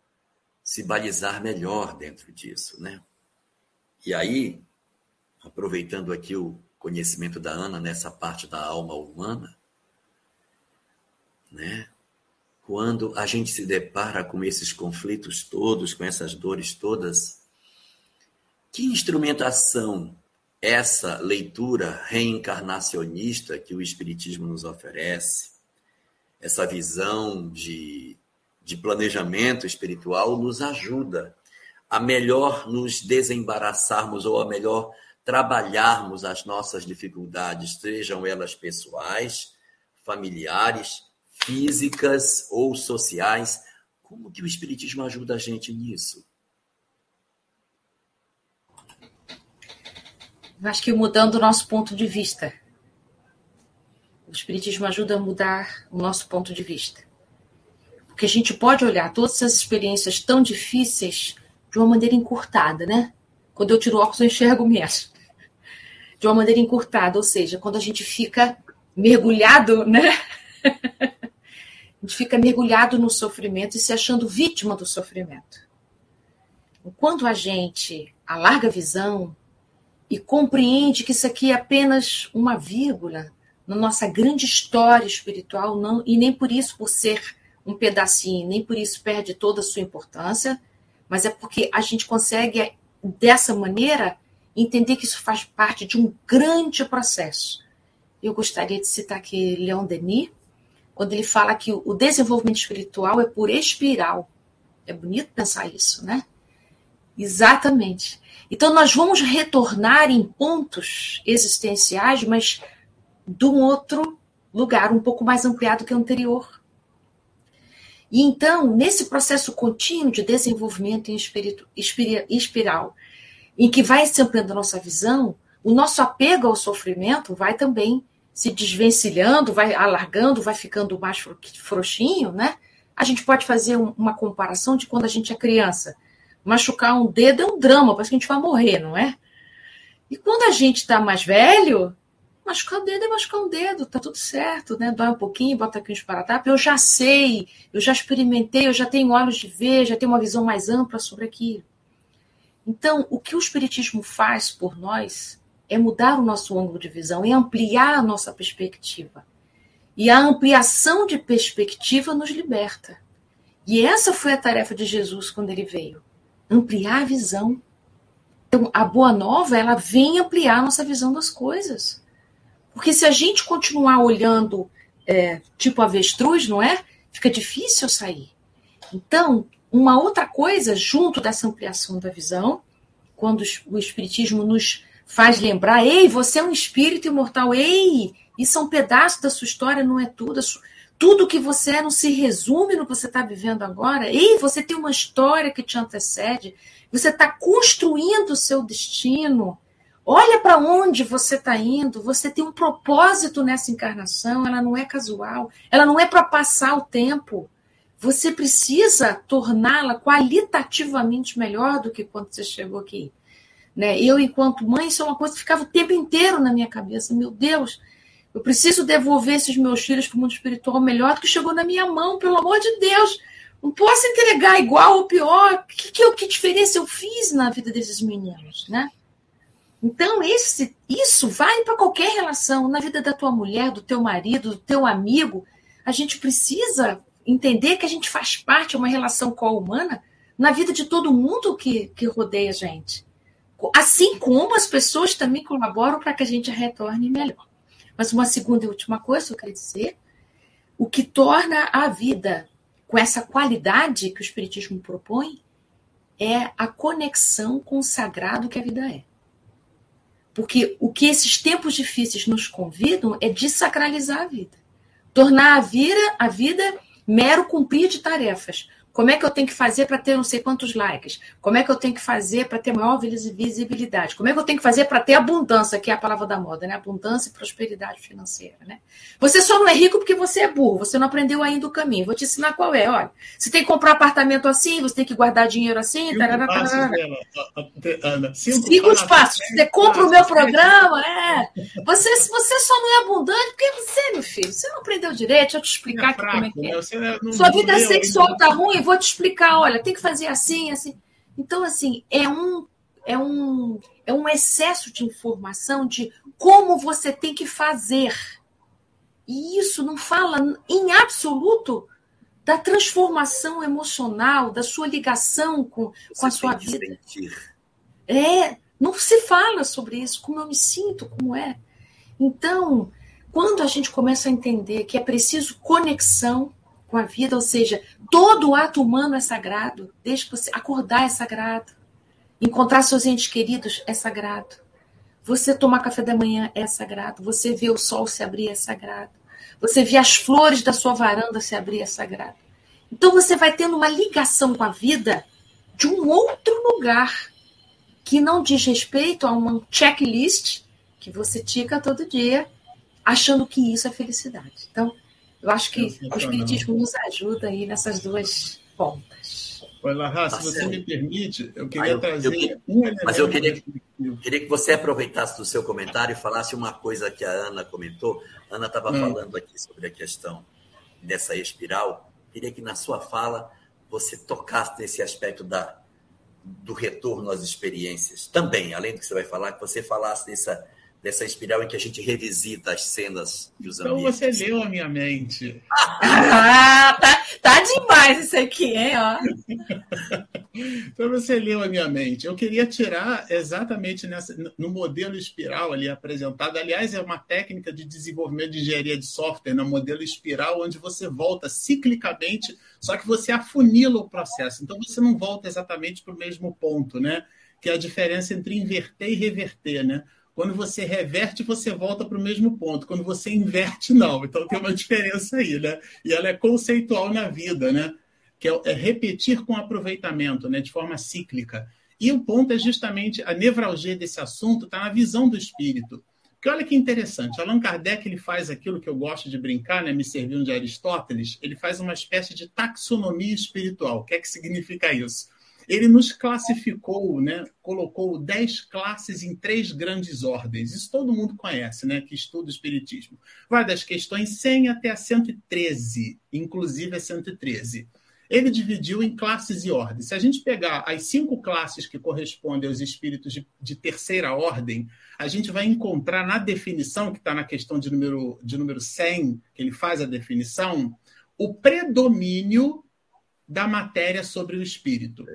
se balizar melhor dentro disso, né? E aí, aproveitando aqui o conhecimento da Ana nessa parte da alma humana, né? quando a gente se depara com esses conflitos todos, com essas dores todas, que instrumentação essa leitura reencarnacionista que o Espiritismo nos oferece, essa visão de, de planejamento espiritual, nos ajuda a melhor nos desembaraçarmos ou a melhor trabalharmos as nossas dificuldades, sejam elas pessoais, familiares físicas ou sociais. Como que o Espiritismo ajuda a gente nisso? Acho que mudando o nosso ponto de vista. O Espiritismo ajuda a mudar o nosso ponto de vista. Porque a gente pode olhar todas essas experiências tão difíceis de uma maneira encurtada, né? Quando eu tiro o óculos, eu enxergo mesmo. De uma maneira encurtada, ou seja, quando a gente fica mergulhado, né? A gente fica mergulhado no sofrimento e se achando vítima do sofrimento. Enquanto a gente alarga a visão e compreende que isso aqui é apenas uma vírgula na nossa grande história espiritual, não, e nem por isso, por ser um pedacinho, nem por isso perde toda a sua importância, mas é porque a gente consegue, dessa maneira, entender que isso faz parte de um grande processo. Eu gostaria de citar aqui Leon Denis, quando ele fala que o desenvolvimento espiritual é por espiral. É bonito pensar isso, né? Exatamente. Então, nós vamos retornar em pontos existenciais, mas de um outro lugar, um pouco mais ampliado que o anterior. E então, nesse processo contínuo de desenvolvimento em espiral, em que vai se ampliando a nossa visão, o nosso apego ao sofrimento vai também se desvencilhando, vai alargando, vai ficando mais frouxinho, né? A gente pode fazer uma comparação de quando a gente é criança. Machucar um dedo é um drama, parece que a gente vai morrer, não é? E quando a gente está mais velho, machucar o dedo é machucar um dedo, tá tudo certo, né? Dói um pouquinho, bota aqui um esparadrapo. Eu já sei, eu já experimentei, eu já tenho olhos de ver, já tenho uma visão mais ampla sobre aquilo. Então, o que o Espiritismo faz por nós é mudar o nosso ângulo de visão, é ampliar a nossa perspectiva. E a ampliação de perspectiva nos liberta. E essa foi a tarefa de Jesus quando ele veio ampliar a visão. Então, a boa nova, ela vem ampliar a nossa visão das coisas. Porque se a gente continuar olhando é, tipo avestruz, não é? Fica difícil sair. Então, uma outra coisa, junto dessa ampliação da visão, quando o Espiritismo nos faz lembrar: ei, você é um espírito imortal, ei, Isso é um pedaço da sua história, não é tudo. Tudo que você é não se resume no que você está vivendo agora. E você tem uma história que te antecede. Você está construindo o seu destino. Olha para onde você está indo. Você tem um propósito nessa encarnação. Ela não é casual. Ela não é para passar o tempo. Você precisa torná-la qualitativamente melhor do que quando você chegou aqui. Né? Eu, enquanto mãe, isso é uma coisa que ficava o tempo inteiro na minha cabeça. Meu Deus, eu preciso devolver esses meus filhos para o mundo espiritual melhor do que chegou na minha mão, pelo amor de Deus. Não posso entregar igual ou pior. Que, que, que diferença eu fiz na vida desses meninos, né? Então, esse, isso vai para qualquer relação, na vida da tua mulher, do teu marido, do teu amigo. A gente precisa entender que a gente faz parte de uma relação co-humana na vida de todo mundo que, que rodeia a gente. Assim como as pessoas também colaboram para que a gente retorne melhor. Mas uma segunda e última coisa que eu quero dizer: o que torna a vida com essa qualidade que o Espiritismo propõe é a conexão com o sagrado que a vida é. Porque o que esses tempos difíceis nos convidam é desacralizar a vida. Tornar a vida, a vida mero cumprir de tarefas, como é que eu tenho que fazer para ter não sei quantos likes? Como é que eu tenho que fazer para ter maior visibilidade? Como é que eu tenho que fazer para ter abundância, que é a palavra da moda, né? Abundância e prosperidade financeira, né? Você só não é rico porque você é burro, você não aprendeu ainda o caminho. Vou te ensinar qual é. Olha, você tem que comprar apartamento assim, você tem que guardar dinheiro assim. Cinco tarará, tarará. Ana, cinco, cinco os passos. Você compra o meu programa, é. Você, você só não é abundante porque você, meu filho, você não aprendeu direito. Deixa eu te explicar é fraco, como é que é. Né? Sua vida sexual tá ruim, vou te explicar, olha, tem que fazer assim, assim. Então, assim, é um, é um, é um excesso de informação de como você tem que fazer. E isso não fala em absoluto da transformação emocional, da sua ligação com, com a sua vida. É, não se fala sobre isso, como eu me sinto, como é. Então, quando a gente começa a entender que é preciso conexão, com a vida, ou seja, todo ato humano é sagrado, desde que você acordar é sagrado, encontrar seus entes queridos é sagrado, você tomar café da manhã é sagrado, você ver o sol se abrir é sagrado, você ver as flores da sua varanda se abrir é sagrado. Então você vai tendo uma ligação com a vida de um outro lugar que não diz respeito a uma checklist que você tica todo dia, achando que isso é felicidade. Então, eu acho que o Espiritismo nos ajuda aí nessas duas pontas. Olha, Larra, se você me permite, eu queria ah, eu, trazer eu, um elemento. Mas eu queria, queria que você aproveitasse do seu comentário e falasse uma coisa que a Ana comentou. A Ana estava hum. falando aqui sobre a questão dessa espiral. Queria que na sua fala você tocasse nesse aspecto da, do retorno às experiências. Também, além do que você vai falar, que você falasse dessa dessa espiral em que a gente revisita as cenas e os então ambientes. Então você leu a minha mente. ah, tá, tá demais isso aqui, hein? Ó. então você leu a minha mente. Eu queria tirar exatamente nessa, no modelo espiral ali apresentado. Aliás, é uma técnica de desenvolvimento de engenharia de software no modelo espiral, onde você volta ciclicamente, só que você afunila o processo. Então você não volta exatamente para o mesmo ponto, né? Que é a diferença entre inverter e reverter, né? Quando você reverte, você volta para o mesmo ponto. Quando você inverte, não. Então tem uma diferença aí, né? E ela é conceitual na vida, né? Que é, é repetir com aproveitamento, né? De forma cíclica. E o ponto é justamente a nevralgia desse assunto está na visão do espírito. Porque olha que interessante, Allan Kardec ele faz aquilo que eu gosto de brincar, né, me servindo de Aristóteles, ele faz uma espécie de taxonomia espiritual. O que é que significa isso? Ele nos classificou, né, colocou dez classes em três grandes ordens. Isso todo mundo conhece, né, que estuda o Espiritismo. Vai das questões 100 até a 113, inclusive a 113. Ele dividiu em classes e ordens. Se a gente pegar as cinco classes que correspondem aos espíritos de, de terceira ordem, a gente vai encontrar na definição, que está na questão de número, de número 100, que ele faz a definição, o predomínio da matéria sobre o espírito.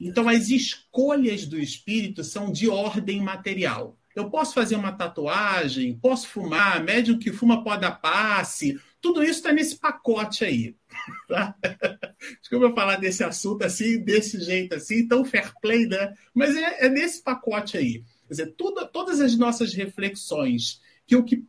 Então, as escolhas do espírito são de ordem material. Eu posso fazer uma tatuagem, posso fumar, médium que fuma pode dar passe, tudo isso está nesse pacote aí. Tá? Desculpa falar desse assunto assim, desse jeito assim, tão fair play, né? Mas é, é nesse pacote aí. Quer dizer, tudo, todas as nossas reflexões que o que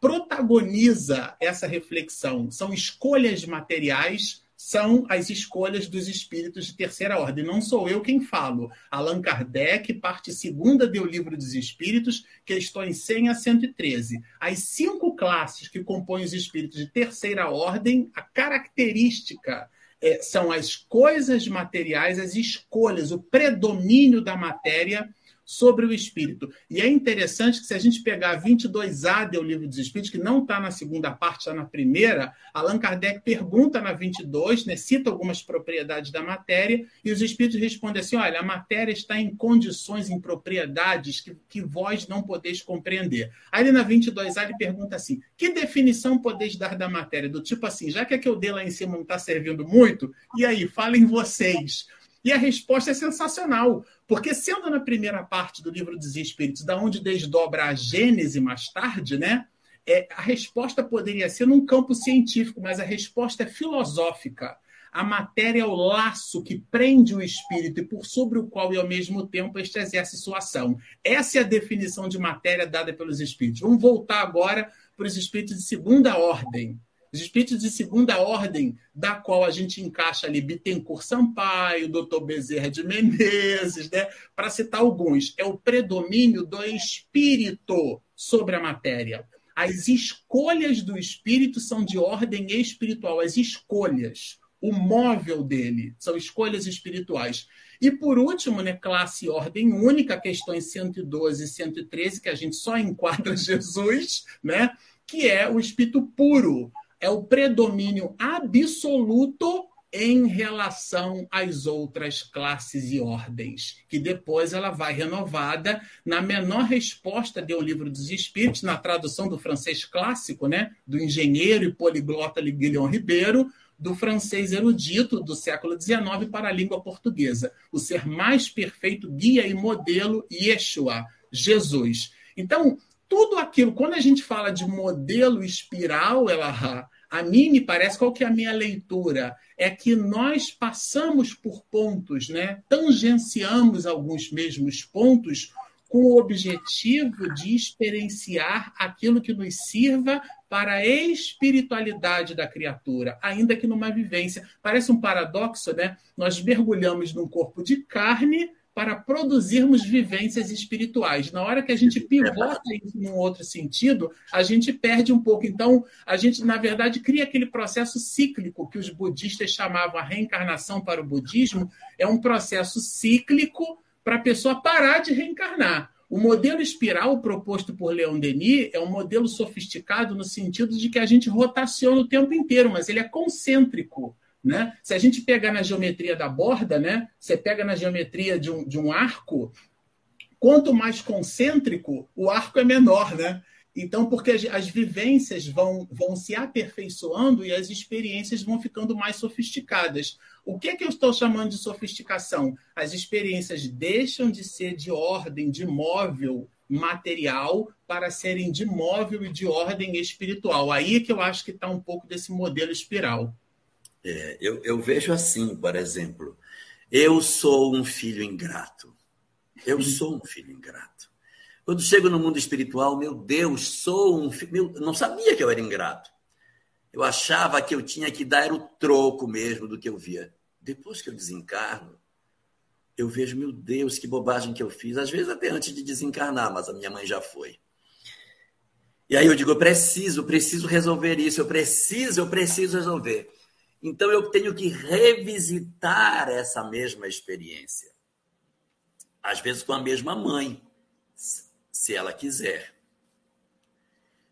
protagoniza essa reflexão são escolhas materiais são as escolhas dos espíritos de terceira ordem. Não sou eu quem falo. Allan Kardec, parte segunda do Livro dos Espíritos, questões 100 a 113. As cinco classes que compõem os espíritos de terceira ordem, a característica é, são as coisas materiais, as escolhas, o predomínio da matéria sobre o espírito. E é interessante que, se a gente pegar 22A do Livro dos Espíritos, que não está na segunda parte, está na primeira, Allan Kardec pergunta na 22, né, cita algumas propriedades da matéria, e os espíritos respondem assim: olha, a matéria está em condições, em propriedades que, que vós não podeis compreender. Aí na 22A ele pergunta assim: que definição podeis dar da matéria? Do tipo assim, já que a que eu dei lá em cima não está servindo muito, e aí, falem vocês. E a resposta é sensacional, porque sendo na primeira parte do livro dos Espíritos, da onde desdobra a Gênese mais tarde, né? É, a resposta poderia ser num campo científico, mas a resposta é filosófica. A matéria é o laço que prende o espírito e por sobre o qual e ao mesmo tempo este exerce sua ação. Essa é a definição de matéria dada pelos espíritos. Vamos voltar agora para os espíritos de segunda ordem. Os espíritos de segunda ordem, da qual a gente encaixa ali Bittencourt Sampaio, Dr. Bezerra de Menezes, né? para citar alguns, é o predomínio do espírito sobre a matéria. As escolhas do espírito são de ordem espiritual, as escolhas, o móvel dele, são escolhas espirituais. E por último, né, classe e ordem única, questões 112 e 113, que a gente só enquadra Jesus, né, que é o espírito puro, é o predomínio absoluto em relação às outras classes e ordens, que depois ela vai renovada na menor resposta de O Livro dos Espíritos, na tradução do francês clássico, né, do engenheiro e poliglota Guilhom Ribeiro, do francês erudito do século XIX para a língua portuguesa. O ser mais perfeito guia e modelo Yeshua, Jesus. Então, tudo aquilo, quando a gente fala de modelo espiral, ela a mim me parece, qual que é a minha leitura? É que nós passamos por pontos, né? tangenciamos alguns mesmos pontos com o objetivo de experienciar aquilo que nos sirva para a espiritualidade da criatura, ainda que numa vivência. Parece um paradoxo, né? Nós mergulhamos num corpo de carne para produzirmos vivências espirituais. Na hora que a gente pivota isso num outro sentido, a gente perde um pouco. Então, a gente, na verdade, cria aquele processo cíclico que os budistas chamavam a reencarnação para o budismo, é um processo cíclico para a pessoa parar de reencarnar. O modelo espiral proposto por Leon Denis é um modelo sofisticado no sentido de que a gente rotaciona o tempo inteiro, mas ele é concêntrico. Né? Se a gente pegar na geometria da borda, né? você pega na geometria de um, de um arco, quanto mais concêntrico, o arco é menor. Né? Então, porque as, as, vivências vão, vão se aperfeiçoando e as experiências vão ficando mais sofisticadas. O que, que eu estou chamando de sofisticação? As experiências deixam de ser de ordem, de móvel material, para serem de móvel e de ordem espiritual. Aí é que eu acho que está um pouco desse modelo espiral. É, eu, eu vejo assim, por exemplo, eu sou um filho ingrato. Eu sou um filho ingrato. Quando chego no mundo espiritual, meu Deus, sou um filho. não sabia que eu era ingrato. Eu achava que eu tinha que dar o troco mesmo do que eu via. Depois que eu desencarno, eu vejo, meu Deus, que bobagem que eu fiz. Às vezes até antes de desencarnar, mas a minha mãe já foi. E aí eu digo, eu preciso, preciso resolver isso, eu preciso, eu preciso resolver. Então eu tenho que revisitar essa mesma experiência. Às vezes com a mesma mãe, se ela quiser.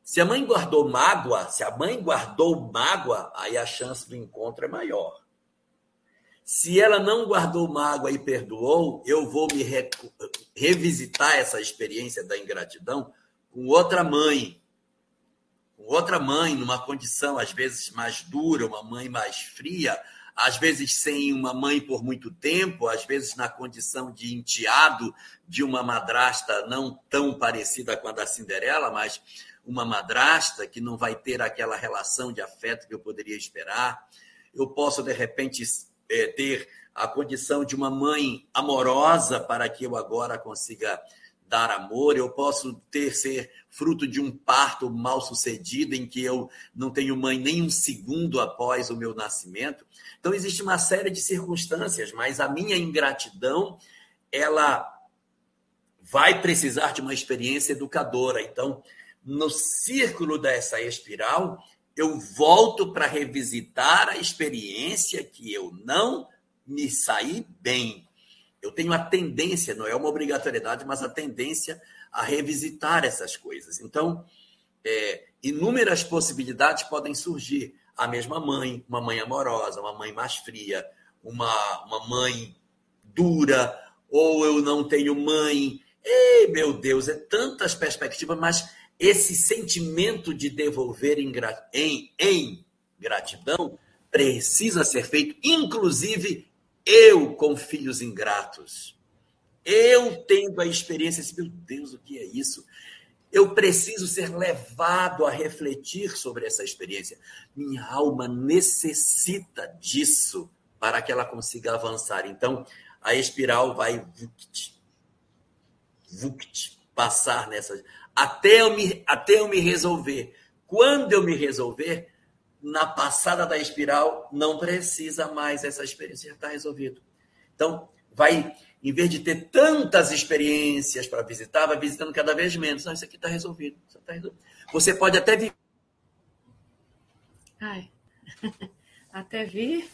Se a mãe guardou mágoa, se a mãe guardou mágoa, aí a chance do encontro é maior. Se ela não guardou mágoa e perdoou, eu vou me re revisitar essa experiência da ingratidão com outra mãe, outra mãe numa condição às vezes mais dura, uma mãe mais fria, às vezes sem uma mãe por muito tempo, às vezes na condição de enteado de uma madrasta não tão parecida com a da Cinderela, mas uma madrasta que não vai ter aquela relação de afeto que eu poderia esperar. Eu posso, de repente, é, ter a condição de uma mãe amorosa para que eu agora consiga dar amor, eu posso ter ser fruto de um parto mal sucedido em que eu não tenho mãe nem um segundo após o meu nascimento. Então existe uma série de circunstâncias, mas a minha ingratidão, ela vai precisar de uma experiência educadora. Então, no círculo dessa espiral, eu volto para revisitar a experiência que eu não me saí bem. Eu tenho a tendência, não é uma obrigatoriedade, mas a tendência a revisitar essas coisas. Então, é, inúmeras possibilidades podem surgir. A mesma mãe, uma mãe amorosa, uma mãe mais fria, uma, uma mãe dura, ou eu não tenho mãe. Ei, meu Deus, é tantas perspectivas, mas esse sentimento de devolver em, em, em gratidão precisa ser feito, inclusive eu com filhos ingratos. Eu tendo a experiência, assim, meu Deus, o que é isso? Eu preciso ser levado a refletir sobre essa experiência. Minha alma necessita disso para que ela consiga avançar. Então, a espiral vai vukt, vukt, passar nessa até eu me, até eu me resolver. Quando eu me resolver, na passada da espiral, não precisa mais essa experiência, já está resolvido. Então, vai, em vez de ter tantas experiências para visitar, vai visitando cada vez menos. Não, isso aqui está resolvido, tá resolvido. Você pode até vir. Ai. Até vir.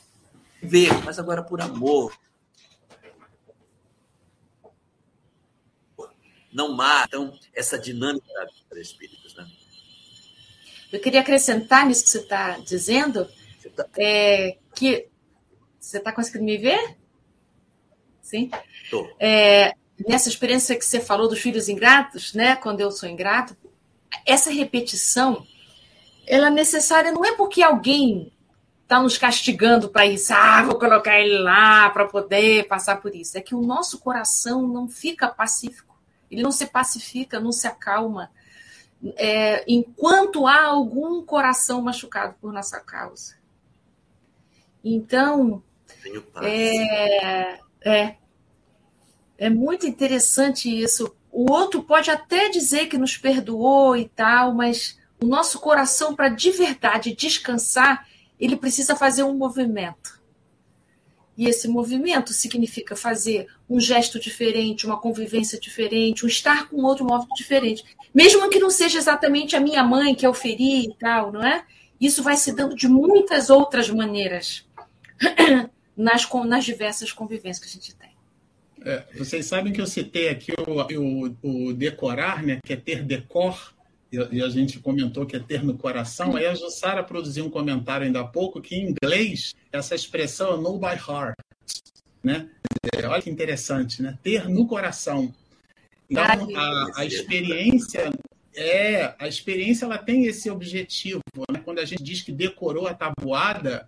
Ver, mas agora por amor. não matam essa dinâmica dos espíritos. Né? Eu queria acrescentar nisso que você está dizendo, você tá... É, que você está conseguindo me ver? Sim? Estou. É, nessa experiência que você falou dos filhos ingratos, né? Quando eu sou ingrato, essa repetição, ela é necessária não é porque alguém está nos castigando para isso, ah, vou colocar ele lá para poder passar por isso. É que o nosso coração não fica pacífico ele não se pacifica, não se acalma, é, enquanto há algum coração machucado por nossa causa. Então, é, é, é muito interessante isso. O outro pode até dizer que nos perdoou e tal, mas o nosso coração, para de verdade descansar, ele precisa fazer um movimento. E esse movimento significa fazer um gesto diferente, uma convivência diferente, um estar com outro modo diferente. Mesmo que não seja exatamente a minha mãe que eu feri e tal, não é? Isso vai se dando de muitas outras maneiras nas, nas diversas convivências que a gente tem. É, vocês sabem que eu citei aqui o, o, o decorar, né, que é ter decor, e a gente comentou que é ter no coração, aí a Jussara produziu um comentário ainda há pouco que em inglês essa expressão é know by heart, né? É, olha que interessante, né? Ter no coração. Então, a, a experiência é a experiência ela tem esse objetivo, né? Quando a gente diz que decorou a tabuada,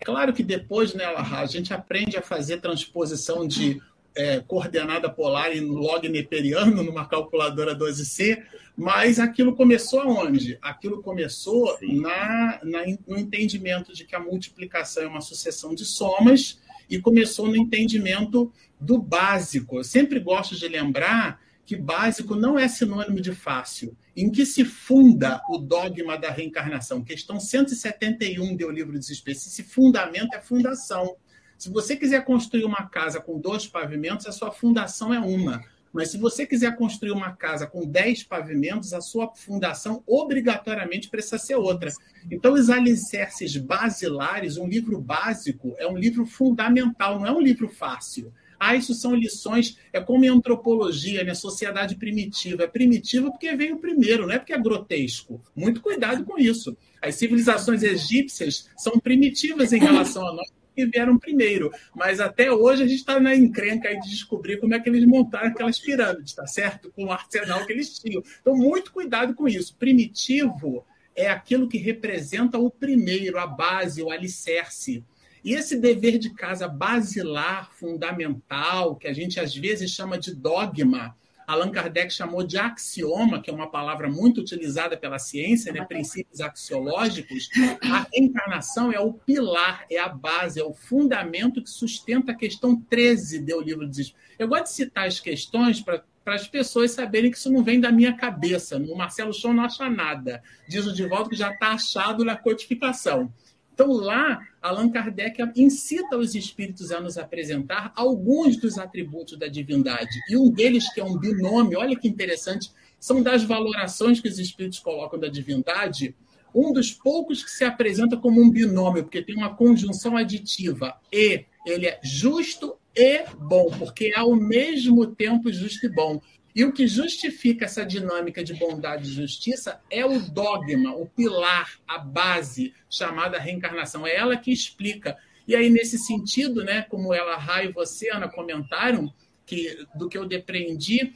é claro que depois, né, a gente aprende a fazer transposição de é, coordenada polar em log neperiano, numa calculadora 12C, mas aquilo começou aonde? Aquilo começou na, na, no entendimento de que a multiplicação é uma sucessão de somas e começou no entendimento do básico. Eu sempre gosto de lembrar que básico não é sinônimo de fácil. Em que se funda o dogma da reencarnação? Questão 171 do livro dos Espíritos. Esse fundamento é fundação. Se você quiser construir uma casa com dois pavimentos, a sua fundação é uma. Mas se você quiser construir uma casa com dez pavimentos, a sua fundação obrigatoriamente precisa ser outra. Então, os alicerces basilares, um livro básico, é um livro fundamental, não é um livro fácil. Ah, isso são lições, é como em antropologia, né? Sociedade primitiva. É primitiva porque veio primeiro, não é porque é grotesco. Muito cuidado com isso. As civilizações egípcias são primitivas em relação a nós que vieram primeiro. Mas até hoje a gente está na encrenca de descobrir como é que eles montaram aquelas pirâmides, tá certo? Com o arsenal que eles tinham. Então, muito cuidado com isso. Primitivo é aquilo que representa o primeiro, a base, o alicerce. E esse dever de casa basilar, fundamental, que a gente às vezes chama de dogma, Allan Kardec chamou de axioma, que é uma palavra muito utilizada pela ciência, né? princípios axiológicos, a reencarnação é o pilar, é a base, é o fundamento que sustenta a questão 13 do livro dos Espíritos. Eu gosto de citar as questões para para as pessoas saberem que isso não vem da minha cabeça. O Marcelo Chon não acha nada. Diz o Divaldo que já está achado na codificação. Então, lá, Allan Kardec incita os espíritos a nos apresentar alguns dos atributos da divindade. E um deles, que é um binômio, olha que interessante, são das valorações que os espíritos colocam da divindade, um dos poucos que se apresenta como um binômio, porque tem uma conjunção aditiva. E ele é justo e bom, porque é ao mesmo tempo justo e bom. E o que justifica essa dinâmica de bondade e justiça é o dogma, o pilar, a base chamada reencarnação. É ela que explica. E aí, nesse sentido, né, como ela, Raio e você, Ana, comentaram, que do que eu depreendi,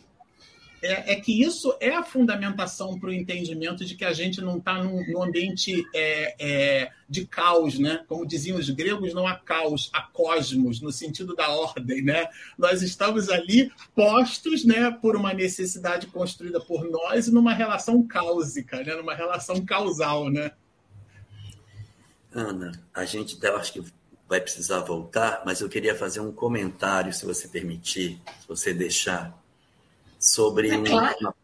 é, é, que isso é a fundamentação para o entendimento de que a gente não está num, num, ambiente é, é, de caos, né? Como diziam os gregos, não há caos, há cosmos, no sentido da ordem, né? Nós estamos ali postos, né, por uma necessidade construída por nós numa relação cáusica, né? Numa relação causal, né? Ana, a gente acho que vai precisar voltar, mas eu queria fazer um comentário, se você permitir, se você deixar sobre é claro.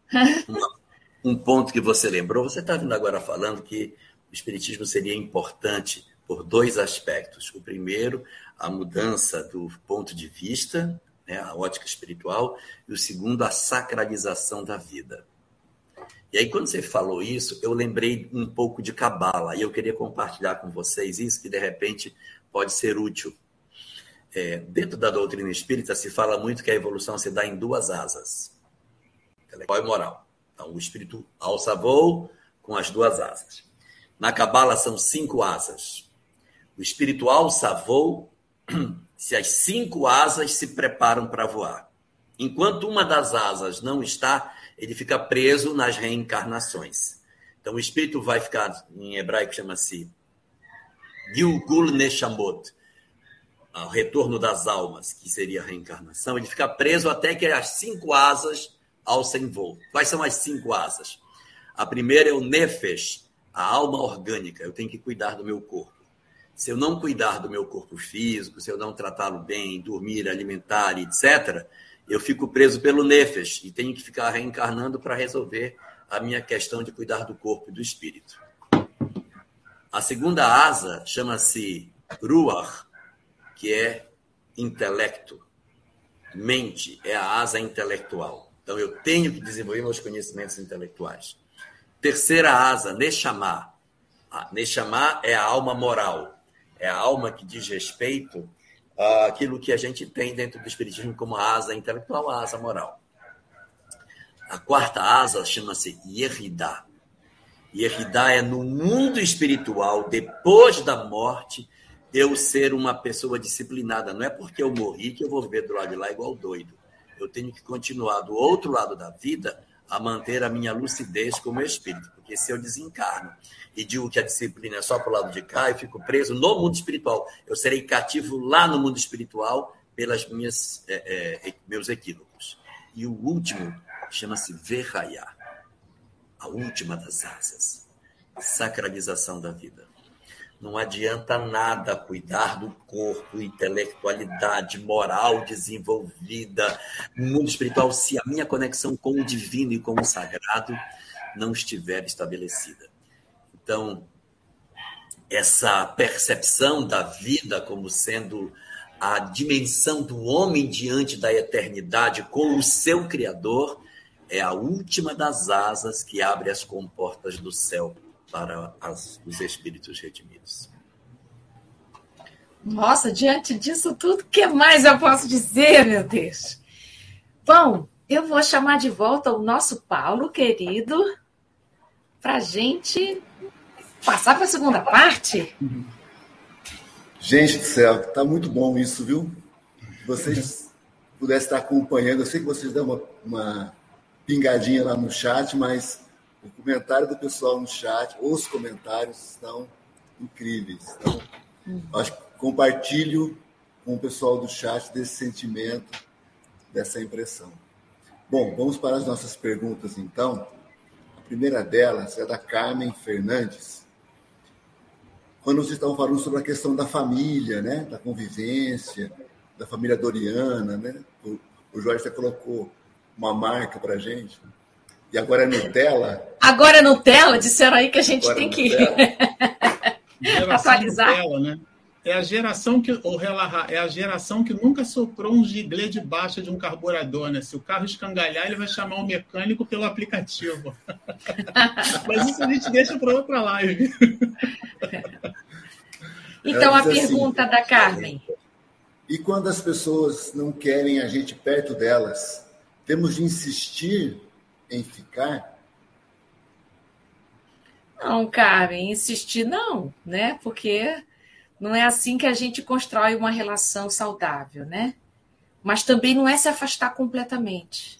uma, um ponto que você lembrou. Você está vindo agora falando que o Espiritismo seria importante por dois aspectos. O primeiro, a mudança do ponto de vista, né, a ótica espiritual, e o segundo, a sacralização da vida. E aí, quando você falou isso, eu lembrei um pouco de Cabala, e eu queria compartilhar com vocês isso, que de repente pode ser útil. É, dentro da doutrina espírita, se fala muito que a evolução se dá em duas asas intelectual e moral. Então, o espírito alça voo com as duas asas. Na Cabala são cinco asas. O espírito alça voo se as cinco asas se preparam para voar. Enquanto uma das asas não está, ele fica preso nas reencarnações. Então, o espírito vai ficar, em hebraico chama-se Gilgul Neshamot, o retorno das almas, que seria a reencarnação. Ele fica preso até que as cinco asas alça em voo. Quais são as cinco asas? A primeira é o nefesh, a alma orgânica. Eu tenho que cuidar do meu corpo. Se eu não cuidar do meu corpo físico, se eu não tratá-lo bem, dormir, alimentar, etc., eu fico preso pelo nefesh e tenho que ficar reencarnando para resolver a minha questão de cuidar do corpo e do espírito. A segunda asa chama-se ruach, que é intelecto, mente, é a asa intelectual. Então, eu tenho que desenvolver meus conhecimentos intelectuais. Terceira asa, Neshama. A Neshama é a alma moral. É a alma que diz respeito àquilo que a gente tem dentro do Espiritismo como a asa intelectual, a asa moral. A quarta asa chama-se Yerida. Yerida é no mundo espiritual, depois da morte, eu ser uma pessoa disciplinada. Não é porque eu morri que eu vou viver do lado de lá igual doido eu tenho que continuar do outro lado da vida a manter a minha lucidez como espírito, porque se eu desencarno e digo que a disciplina é só para o lado de cá, eu fico preso no mundo espiritual. Eu serei cativo lá no mundo espiritual pelas minhas é, é, meus equívocos. E o último chama-se Verraiá, a última das asas, sacralização da vida. Não adianta nada cuidar do corpo, intelectualidade, moral desenvolvida, mundo espiritual, se a minha conexão com o divino e com o sagrado não estiver estabelecida. Então, essa percepção da vida como sendo a dimensão do homem diante da eternidade com o seu Criador é a última das asas que abre as comportas do céu para as, os espíritos redimidos. Nossa, diante disso tudo, o que mais eu posso dizer, meu Deus? Bom, eu vou chamar de volta o nosso Paulo querido para a gente passar para a segunda parte. Gente do céu, tá muito bom isso, viu? Vocês pudessem estar acompanhando, eu sei que vocês dão uma, uma pingadinha lá no chat, mas o comentário do pessoal no chat, os comentários estão incríveis. Então, acho que compartilho com o pessoal do chat desse sentimento, dessa impressão. Bom, vamos para as nossas perguntas, então. A primeira delas é da Carmen Fernandes. Quando vocês estavam falando sobre a questão da família, né? da convivência, da família doriana, né? o, o Jorge até colocou uma marca para a gente. E agora é Nutella. Agora é Nutella? Disseram aí que a gente agora tem é que atualizar. Nutella, né? É a geração que o é a geração que nunca soprou um giglê de baixa de um carburador, né? Se o carro escangalhar, ele vai chamar o mecânico pelo aplicativo. Mas isso a gente deixa para outra live. Então a pergunta assim, da Carmen. E quando as pessoas não querem a gente perto delas, temos de insistir em ficar? Não, Carmen, insistir não, né? Porque não é assim que a gente constrói uma relação saudável, né? Mas também não é se afastar completamente.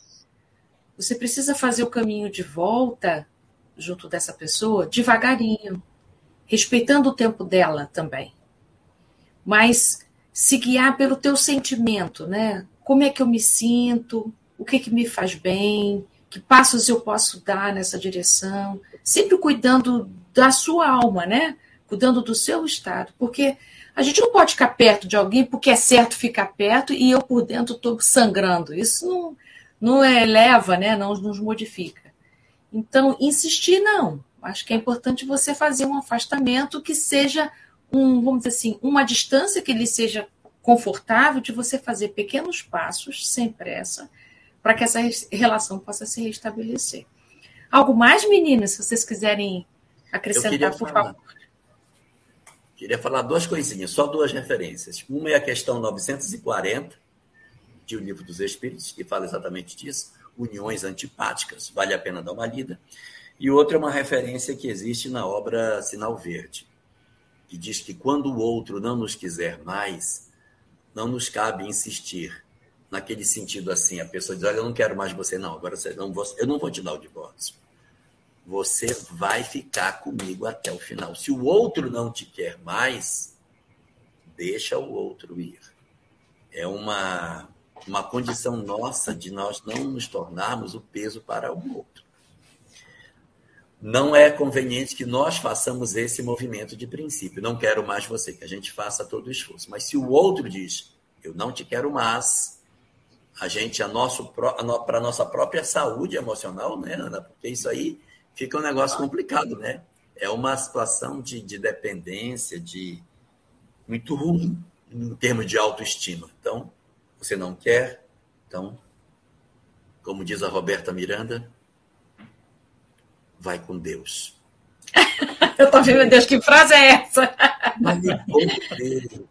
Você precisa fazer o caminho de volta junto dessa pessoa devagarinho, respeitando o tempo dela também. Mas se guiar pelo teu sentimento, né? Como é que eu me sinto? O que que me faz bem? Que passos eu posso dar nessa direção? Sempre cuidando da sua alma, né? cuidando do seu estado, porque a gente não pode ficar perto de alguém porque é certo ficar perto e eu por dentro estou sangrando. Isso não, não eleva, né? não nos modifica. Então, insistir não. Acho que é importante você fazer um afastamento que seja um, vamos dizer assim, uma distância que lhe seja confortável de você fazer pequenos passos sem pressa para que essa relação possa se restabelecer. Algo mais, meninas, se vocês quiserem acrescentar, por favor. Queria falar duas coisinhas, só duas referências. Uma é a questão 940 de O Livro dos Espíritos, que fala exatamente disso, uniões antipáticas, vale a pena dar uma lida. E outra é uma referência que existe na obra Sinal Verde, que diz que quando o outro não nos quiser mais, não nos cabe insistir. Naquele sentido assim, a pessoa diz, olha, eu não quero mais você não, agora você não, eu não vou te dar o divórcio você vai ficar comigo até o final. Se o outro não te quer mais, deixa o outro ir. É uma, uma condição nossa de nós não nos tornarmos o peso para o outro. Não é conveniente que nós façamos esse movimento de princípio. Não quero mais você, que a gente faça todo o esforço. Mas se o outro diz, eu não te quero mais, a gente, a nosso, para a nossa própria saúde emocional, né, Ana? Porque isso aí fica um negócio complicado, né? É uma situação de, de dependência, de muito ruim em termos de autoestima. Então, você não quer, então, como diz a Roberta Miranda, vai com Deus. Eu tô vendo, Deus, que frase é essa? Com Deus.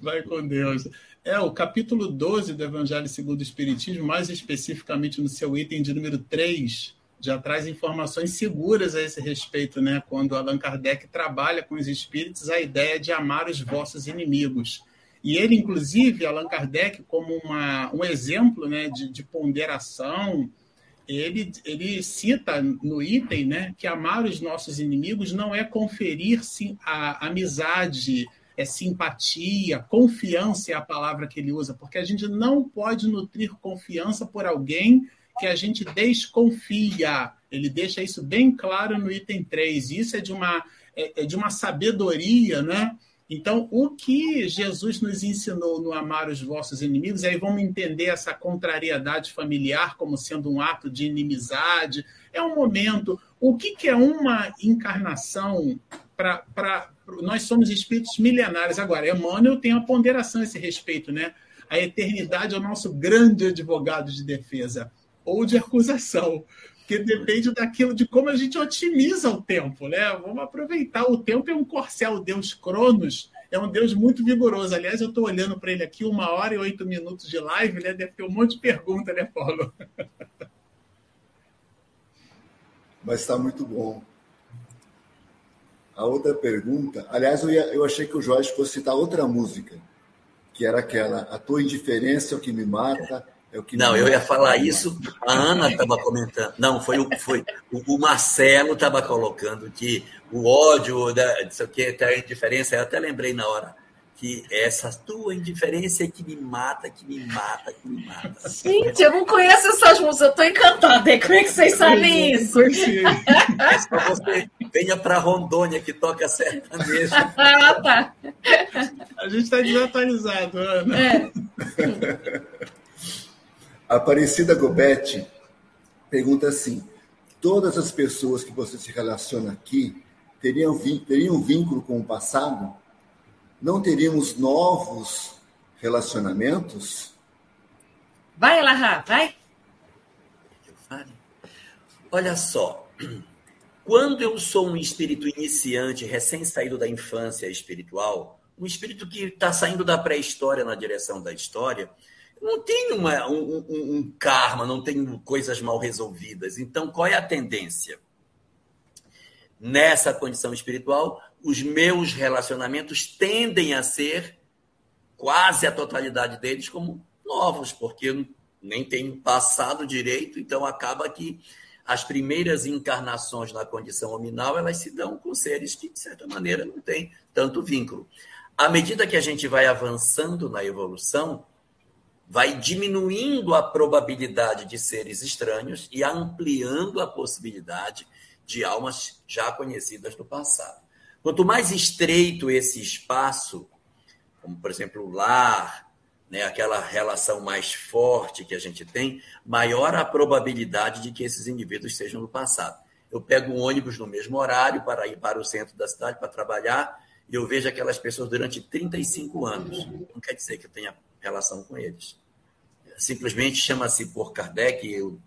Vai com Deus. É, o capítulo 12 do Evangelho segundo o Espiritismo, mais especificamente no seu item de número 3, já traz informações seguras a esse respeito, né? Quando Allan Kardec trabalha com os espíritos a ideia de amar os vossos inimigos. E ele, inclusive, Allan Kardec, como uma, um exemplo né, de, de ponderação, ele, ele cita no item né, que amar os nossos inimigos não é conferir sim, a amizade, é simpatia, confiança é a palavra que ele usa, porque a gente não pode nutrir confiança por alguém que a gente desconfia. Ele deixa isso bem claro no item 3. Isso é de uma, é, é de uma sabedoria, né? Então, o que Jesus nos ensinou no amar os vossos inimigos, aí vamos entender essa contrariedade familiar como sendo um ato de inimizade. É um momento. O que, que é uma encarnação Nós somos espíritos milenares. Agora, Emmanuel tem a ponderação a esse respeito, né? A eternidade é o nosso grande advogado de defesa ou de acusação, porque depende daquilo de como a gente otimiza o tempo, né? Vamos aproveitar o tempo é um corcel, o Deus Cronos é um Deus muito vigoroso. Aliás, eu estou olhando para ele aqui uma hora e oito minutos de live, né? Deve ter um monte de pergunta, né, Paulo? Mas está muito bom. A outra pergunta, aliás, eu, ia, eu achei que o Jorge fosse citar outra música, que era aquela: A tua indiferença é o que me mata, é não, eu ia falar isso, a Ana estava comentando. Não, foi o, foi, o, Marcelo estava colocando que o ódio, da, isso aqui, a indiferença, eu até lembrei na hora. Que essa tua indiferença é que me mata, que me mata, que me mata. Gente, eu não conheço essas músicas, eu estou encantada. Como é que vocês sabem isso? É só você venha para Rondônia que toca sertanejo. ah, tá. A gente está desatualizado, Ana. É. Aparecida Gobete pergunta assim: todas as pessoas que você se relaciona aqui teriam, teriam vínculo com o passado? Não teríamos novos relacionamentos? Vai, Elahá, vai. Olha só, quando eu sou um espírito iniciante, recém-saído da infância espiritual, um espírito que está saindo da pré-história na direção da história, não tem uma, um, um, um, karma, não tem coisas mal resolvidas. Então, qual é a tendência? Nessa condição espiritual, os meus relacionamentos tendem a ser quase a totalidade deles como novos, porque eu nem tenho passado direito, então acaba que as primeiras encarnações na condição nominal elas se dão com seres que, de certa maneira, não têm tanto vínculo. À medida que a gente vai avançando na evolução, vai diminuindo a probabilidade de seres estranhos e ampliando a possibilidade de almas já conhecidas do passado. Quanto mais estreito esse espaço, como por exemplo o lar, né, aquela relação mais forte que a gente tem, maior a probabilidade de que esses indivíduos sejam do passado. Eu pego um ônibus no mesmo horário para ir para o centro da cidade para trabalhar e eu vejo aquelas pessoas durante 35 anos. Não quer dizer que eu tenha relação com eles. Simplesmente chama-se por Kardec, eu,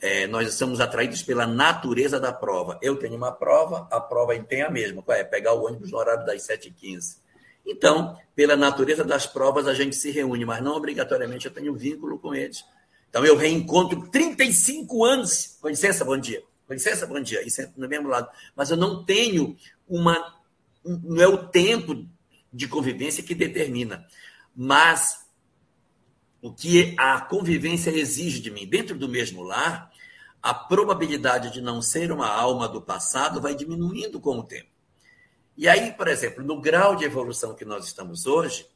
é, nós somos atraídos pela natureza da prova. Eu tenho uma prova, a prova tem a mesma. Qual é? Pegar o ônibus no horário das 7h15. Então, pela natureza das provas, a gente se reúne, mas não obrigatoriamente eu tenho vínculo com eles. Então, eu reencontro 35 anos. Com licença, bom dia. Com licença, bom dia. Isso é no mesmo lado. Mas eu não tenho uma. Não é o tempo de convivência que determina. Mas o que a convivência exige de mim. Dentro do mesmo lar, a probabilidade de não ser uma alma do passado vai diminuindo com o tempo. E aí, por exemplo, no grau de evolução que nós estamos hoje,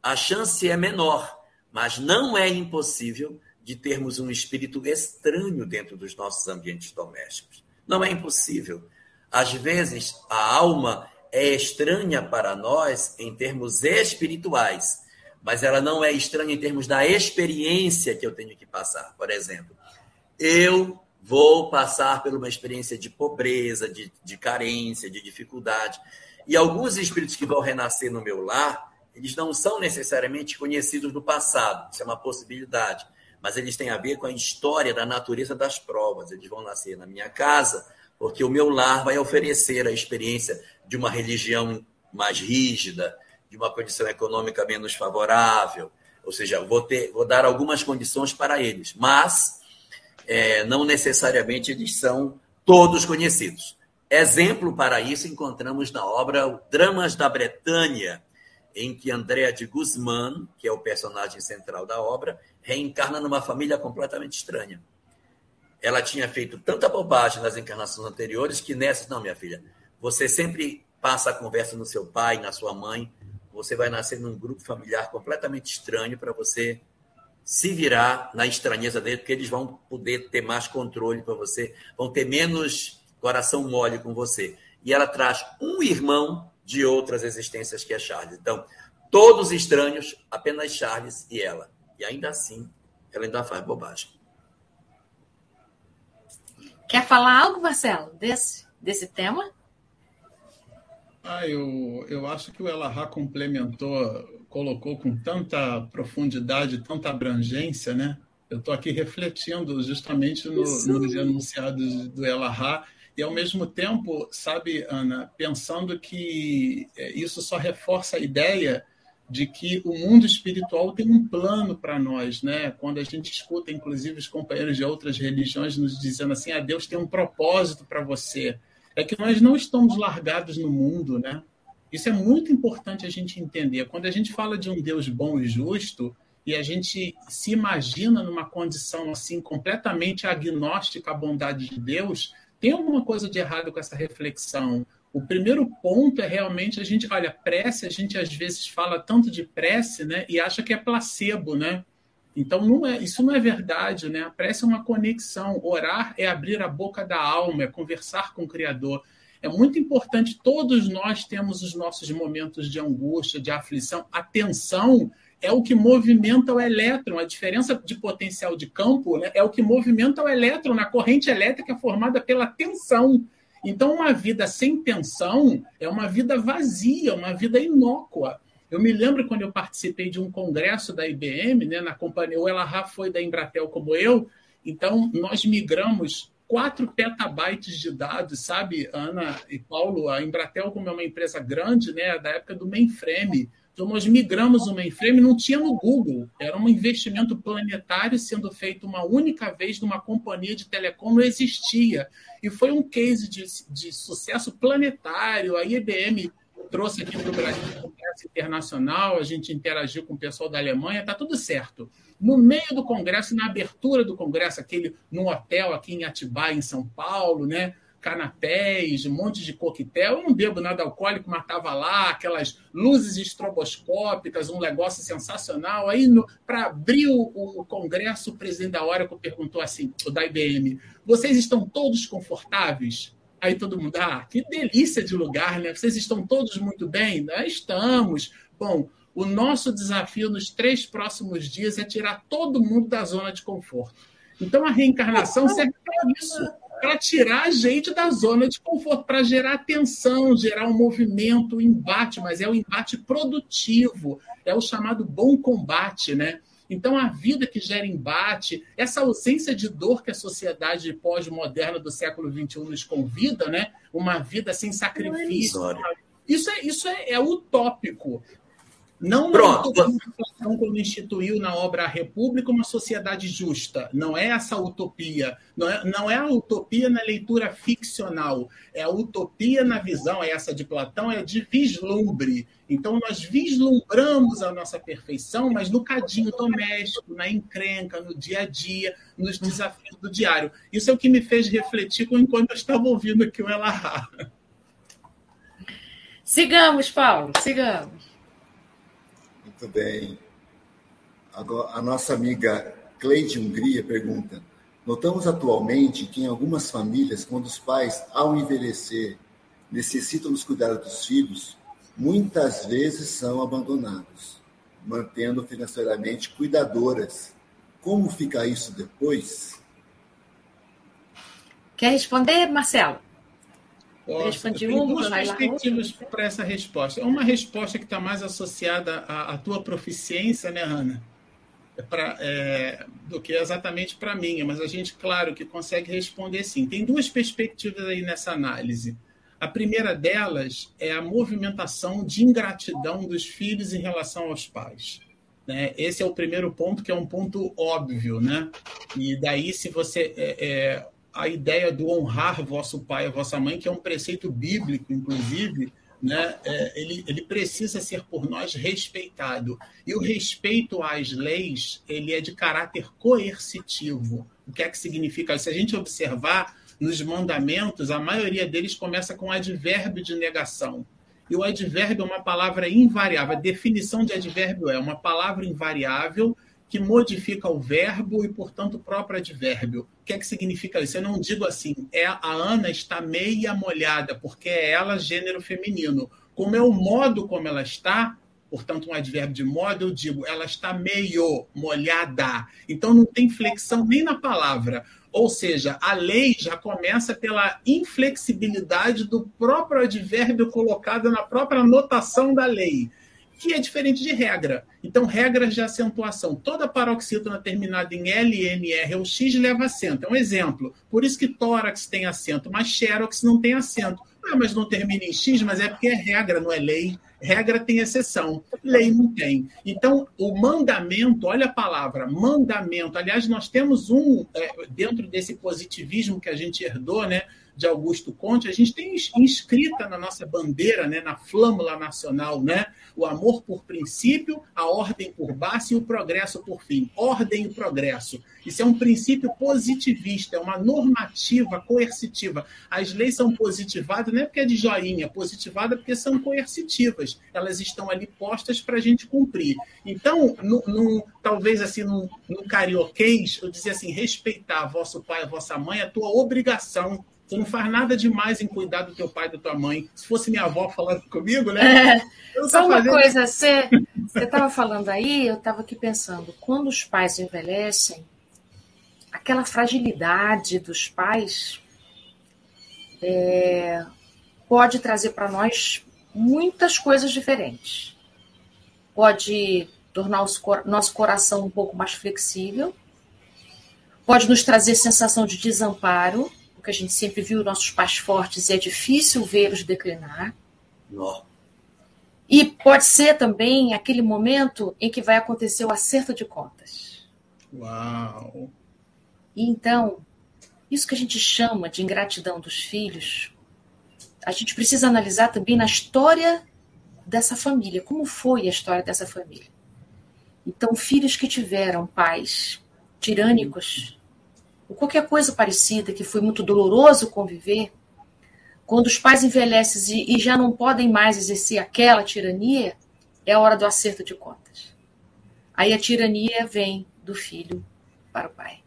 a chance é menor, mas não é impossível de termos um espírito estranho dentro dos nossos ambientes domésticos. Não é impossível. Às vezes, a alma é estranha para nós em termos espirituais, mas ela não é estranha em termos da experiência que eu tenho que passar. Por exemplo, eu vou passar por uma experiência de pobreza, de, de carência, de dificuldade. E alguns espíritos que vão renascer no meu lar, eles não são necessariamente conhecidos do passado, isso é uma possibilidade, mas eles têm a ver com a história da natureza das provas. Eles vão nascer na minha casa, porque o meu lar vai oferecer a experiência de uma religião mais rígida, de uma condição econômica menos favorável, ou seja, vou, ter, vou dar algumas condições para eles, mas é, não necessariamente eles são todos conhecidos. Exemplo para isso encontramos na obra Dramas da Bretanha, em que Andréa de Guzmán, que é o personagem central da obra, reencarna numa família completamente estranha. Ela tinha feito tanta bobagem nas encarnações anteriores que nessas, não, minha filha, você sempre passa a conversa no seu pai, na sua mãe, você vai nascer num grupo familiar completamente estranho para você se virar na estranheza dele, porque eles vão poder ter mais controle para você, vão ter menos coração mole com você. E ela traz um irmão de outras existências que é Charles. Então, todos estranhos, apenas Charles e ela. E ainda assim, ela ainda faz bobagem. Quer falar algo, Marcelo, desse, desse tema? Ah, eu, eu acho que o Elahá complementou, colocou com tanta profundidade, tanta abrangência, né? Eu estou aqui refletindo justamente no, nos enunciados do Elahá e, ao mesmo tempo, sabe, Ana, pensando que é, isso só reforça a ideia de que o mundo espiritual tem um plano para nós, né? Quando a gente escuta, inclusive, os companheiros de outras religiões nos dizendo assim: ah, Deus tem um propósito para você é que nós não estamos largados no mundo, né? Isso é muito importante a gente entender. Quando a gente fala de um Deus bom e justo, e a gente se imagina numa condição assim completamente agnóstica à bondade de Deus, tem alguma coisa de errado com essa reflexão. O primeiro ponto é realmente a gente, olha, prece, a gente às vezes fala tanto de prece, né, e acha que é placebo, né? Então não é, isso não é verdade, né? A prece é uma conexão, orar é abrir a boca da alma, é conversar com o criador. É muito importante, todos nós temos os nossos momentos de angústia, de aflição. A tensão é o que movimenta o elétron. A diferença de potencial de campo né, é o que movimenta o elétron na corrente elétrica formada pela tensão. Então, uma vida sem tensão é uma vida vazia, uma vida inócua. Eu me lembro quando eu participei de um congresso da IBM, né, na companhia, o Elahá foi da Embratel como eu, então nós migramos 4 petabytes de dados, sabe, Ana e Paulo? A Embratel, como é uma empresa grande, né, da época do mainframe, então, nós migramos o mainframe, não tinha no Google, era um investimento planetário sendo feito uma única vez numa companhia de telecom, não existia. E foi um case de, de sucesso planetário. A IBM trouxe aqui para o Brasil congresso internacional, a gente interagiu com o pessoal da Alemanha, está tudo certo. No meio do congresso, na abertura do congresso, aquele num hotel aqui em Atibaia, em São Paulo, né? canapés, um monte de coquetel. Eu não bebo nada alcoólico, mas estava lá, aquelas luzes estroboscópicas, um negócio sensacional. Aí, para abrir o, o, congresso, o presidente da Oracle perguntou assim, o da IBM, vocês estão todos confortáveis? Aí todo mundo, ah, que delícia de lugar, né? Vocês estão todos muito bem? Nós estamos. Bom, o nosso desafio nos três próximos dias é tirar todo mundo da zona de conforto. Então, a reencarnação serve para isso para tirar a gente da zona de conforto, para gerar tensão, gerar um movimento, um embate, mas é o um embate produtivo, é o chamado bom combate, né? Então, a vida que gera embate, essa ausência de dor que a sociedade pós-moderna do século XXI nos convida, né? uma vida sem sacrifício. Isso é, isso é, é utópico. Não Pronto. Platão quando instituiu na obra A República uma sociedade justa. Não é essa utopia. Não é, não é a utopia na leitura ficcional. É a utopia na visão, é essa de Platão, é de vislumbre. Então, nós vislumbramos a nossa perfeição, mas no cadinho doméstico, na encrenca, no dia a dia, nos desafios do diário. Isso é o que me fez refletir enquanto eu estava ouvindo aqui o Elahá. Sigamos, Paulo, sigamos. Muito bem. Agora, a nossa amiga Cleide Hungria pergunta: Notamos atualmente que em algumas famílias, quando os pais, ao envelhecer, necessitam dos cuidados dos filhos, muitas vezes são abandonados, mantendo financeiramente cuidadoras. Como fica isso depois? Quer responder, Marcelo? Posso. Tem duas perspectivas para essa resposta. Uma resposta que está mais associada à, à, tua proficiência, né, Hanna? É pra, é, do que exatamente para a minha, mas a gente, claro, que consegue responder sim. Tem duas perspectivas aí nessa análise. A primeira delas é a movimentação de ingratidão dos filhos em relação aos pais. Né? Esse é o primeiro ponto, que é um ponto óbvio. Né? E daí, se você é, é a ideia do honrar vosso pai e vossa mãe, que é um preceito bíblico, inclusive, né, é, ele, ele precisa ser por nós respeitado. E o respeito às leis, ele é de caráter coercitivo. O que é que significa? Se a gente observar nos mandamentos, a maioria deles começa com advérbio de negação. E o advérbio é uma palavra invariável. A definição de advérbio é uma palavra invariável que modifica o verbo e, portanto, o próprio advérbio. O que é que significa isso? Eu não digo assim, é a Ana está meia molhada, porque é ela gênero feminino. Como é o modo como ela está, portanto, um advérbio de modo, eu digo, ela está meio molhada. Então, não tem flexão nem na palavra. Ou seja, a lei já começa pela inflexibilidade do próprio advérbio colocado na própria notação da lei que é diferente de regra. Então, regras de acentuação. Toda paroxítona terminada em L, N, R ou X leva acento. É um exemplo. Por isso que tórax tem acento, mas xerox não tem acento. Ah, mas não termina em X, mas é porque é regra, não é lei. Regra tem exceção, lei não tem. Então, o mandamento, olha a palavra, mandamento. Aliás, nós temos um, é, dentro desse positivismo que a gente herdou, né? De Augusto Conte, a gente tem inscrita na nossa bandeira, né, na flâmula nacional, né, o amor por princípio, a ordem por base e o progresso por fim. Ordem e progresso. Isso é um princípio positivista, é uma normativa coercitiva. As leis são positivadas não é porque é de joinha, positivada porque são coercitivas. Elas estão ali postas para a gente cumprir. Então, no, no, talvez assim, no, no carioquês, eu dizia assim, respeitar vosso pai, vossa mãe, é tua obrigação Tu não faz nada demais em cuidar do teu pai e da tua mãe. Se fosse minha avó falando comigo, né? É. Só uma fazendo... coisa, você estava falando aí, eu estava aqui pensando, quando os pais envelhecem, aquela fragilidade dos pais é, pode trazer para nós muitas coisas diferentes. Pode tornar nosso coração um pouco mais flexível, pode nos trazer sensação de desamparo, porque a gente sempre viu nossos pais fortes e é difícil vê-los declinar. Não. E pode ser também aquele momento em que vai acontecer o acerto de contas. Uau! E então, isso que a gente chama de ingratidão dos filhos, a gente precisa analisar também na história dessa família, como foi a história dessa família. Então, filhos que tiveram pais tirânicos, ou qualquer coisa parecida que foi muito doloroso conviver, quando os pais envelhecem e, já não podem mais exercer aquela tirania, é a hora do acerto de contas. Aí a tirania vem do filho para o pai.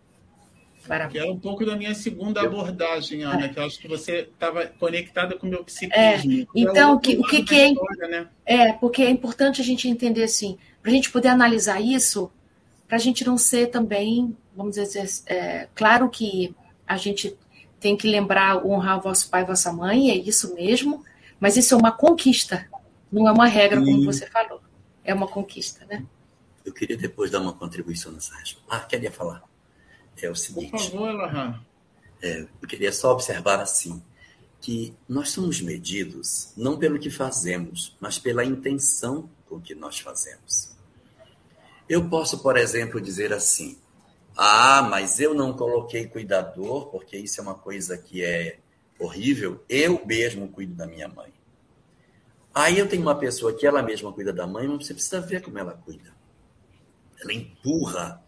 Para que era um pouco da minha segunda abordagem, Ana, que eu acho que você estava conectada com o meu psiquismo. É, então, que, o que, que é, história, né? é, porque é importante a gente entender assim, para a gente poder analisar isso, para a gente não ser também vamos dizer, é, claro que a gente tem que lembrar, honrar vosso pai e vossa mãe, é isso mesmo, mas isso é uma conquista, não é uma regra, como você falou. É uma conquista, né? Eu queria depois dar uma contribuição nessa resposta. Ah, queria falar. É o seguinte. Por favor, Elahá. É, eu queria só observar assim, que nós somos medidos não pelo que fazemos, mas pela intenção com que nós fazemos. Eu posso, por exemplo, dizer assim: ah, mas eu não coloquei cuidador, porque isso é uma coisa que é horrível. Eu mesmo cuido da minha mãe. Aí eu tenho uma pessoa que ela mesma cuida da mãe, mas você precisa ver como ela cuida. Ela empurra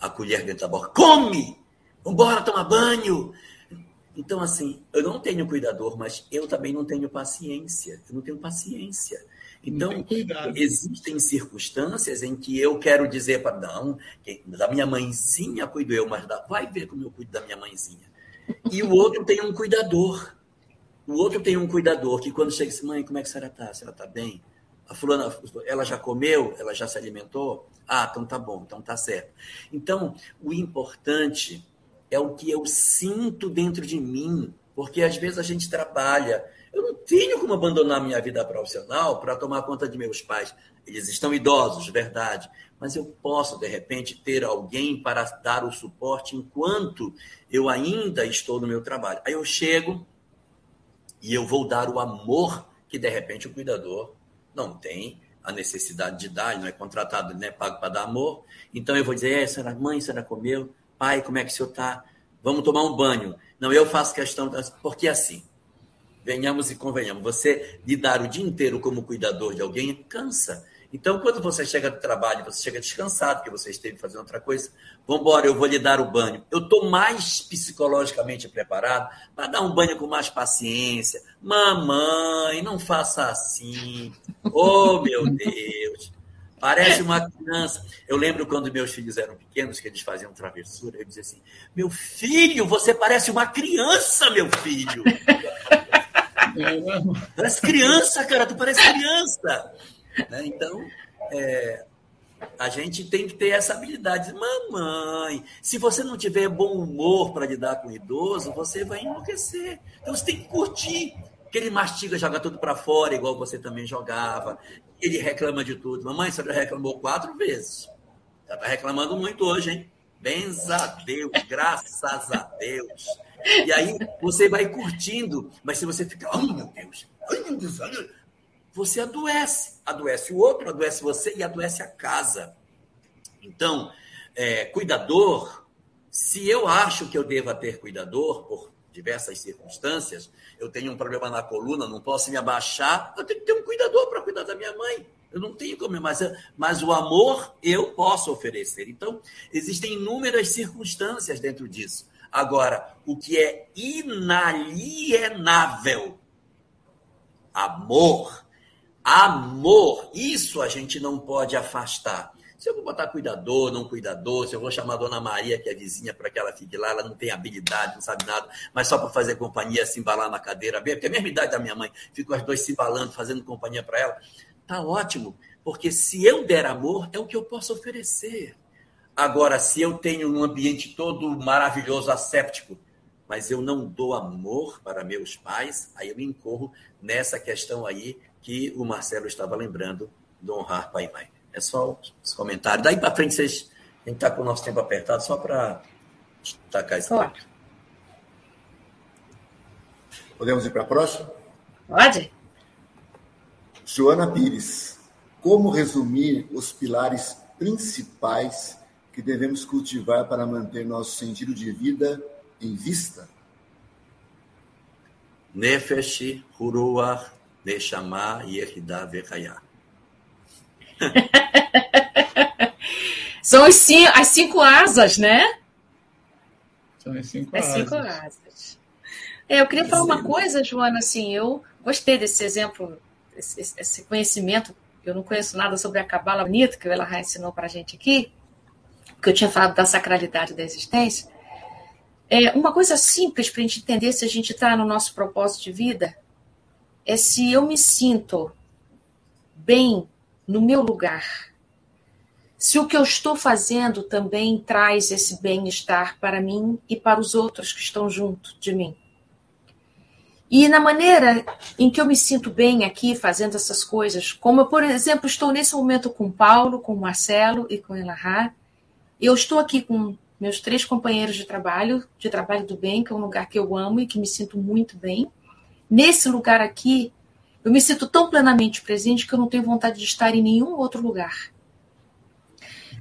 a colher dentro da boca. Come! Vambora tomar banho! Então, assim, eu não tenho cuidador, mas eu também não tenho paciência. Eu não tenho paciência. Então, existem circunstâncias em que eu quero dizer para não, da minha mãezinha cuido eu, mas vai ver como eu cuido da minha mãezinha. E o outro tem um cuidador. O outro tem um cuidador que quando chega assim, mãe, como é que a senhora está? A senhora está bem? A fulana, ela já comeu? Ela já se alimentou? Ah, então tá bom, então tá certo. Então, o importante é o que eu sinto dentro de mim, porque às vezes a gente trabalha eu não tenho como abandonar minha vida profissional para tomar conta de meus pais. Eles estão idosos, verdade. Mas eu posso, de repente, ter alguém para dar o suporte enquanto eu ainda estou no meu trabalho. Aí eu chego e eu vou dar o amor que, de repente, o cuidador não tem a necessidade de dar, ele não é contratado, não é pago para dar amor. Então eu vou dizer, é, senhora, mãe, senhora comeu? Pai, como é que o senhor está? Vamos tomar um banho. Não, eu faço questão, porque assim, venhamos e convenhamos, você lidar o dia inteiro como cuidador de alguém cansa. Então, quando você chega do trabalho, você chega descansado, que você esteve fazendo outra coisa, vamos embora, eu vou lhe dar o banho. Eu estou mais psicologicamente preparado para dar um banho com mais paciência. Mamãe, não faça assim. Oh, meu Deus. Parece uma criança. Eu lembro quando meus filhos eram pequenos, que eles faziam travessura, eu dizia assim: Meu filho, você parece uma criança, meu filho. Parece criança, cara, tu parece criança. Né? Então, é, a gente tem que ter essa habilidade. Mamãe, se você não tiver bom humor para lidar com o idoso, você vai enlouquecer. Então você tem que curtir. Que ele mastiga, joga tudo para fora, igual você também jogava. Ele reclama de tudo. Mamãe, você já reclamou quatro vezes. Já está reclamando muito hoje, hein? Benza a Deus, graças a Deus. E aí você vai curtindo, mas se você fica, oh meu Deus, ai meu Deus, você adoece. Adoece o outro, adoece você e adoece a casa. Então, é, cuidador, se eu acho que eu deva ter cuidador, por diversas circunstâncias, eu tenho um problema na coluna, não posso me abaixar, eu tenho que ter um cuidador para cuidar da minha mãe. Eu não tenho como, mas, mas o amor eu posso oferecer. Então, existem inúmeras circunstâncias dentro disso. Agora, o que é inalienável, amor, amor, isso a gente não pode afastar. Se eu vou botar cuidador, não cuidador, se eu vou chamar a dona Maria, que é vizinha, para que ela fique lá, ela não tem habilidade, não sabe nada, mas só para fazer companhia, se embalar na cadeira, porque é a mesma idade da minha mãe, ficam as dois se embalando, fazendo companhia para ela. Tá ótimo, porque se eu der amor, é o que eu posso oferecer. Agora, se eu tenho um ambiente todo maravilhoso, asséptico, mas eu não dou amor para meus pais, aí eu me incorro nessa questão aí que o Marcelo estava lembrando do honrar pai e mãe. É só os comentários. Daí para frente, vocês. A gente está com o nosso tempo apertado, só para destacar esse ponto. Podemos ir para a próxima? Pode. Joana Pires. Como resumir os pilares principais que devemos cultivar para manter nosso sentido de vida em vista? Nefesh, Huruach, Neshama e Eridá Vekayah. São as cinco, as cinco asas, né? São as cinco as asas. Cinco asas. É, eu queria falar uma coisa, Joana, assim, eu gostei desse exemplo, esse, esse conhecimento, eu não conheço nada sobre a Cabala Bonita, que ela ensinou para a gente aqui, que eu tinha falado da sacralidade da existência. É, uma coisa simples para a gente entender se a gente está no nosso propósito de vida é se eu me sinto bem no meu lugar. Se o que eu estou fazendo também traz esse bem-estar para mim e para os outros que estão junto de mim. E na maneira em que eu me sinto bem aqui fazendo essas coisas, como eu, por exemplo, estou nesse momento com Paulo, com Marcelo e com Elahá, eu estou aqui com meus três companheiros de trabalho, de trabalho do bem, que é um lugar que eu amo e que me sinto muito bem. Nesse lugar aqui, eu me sinto tão plenamente presente que eu não tenho vontade de estar em nenhum outro lugar.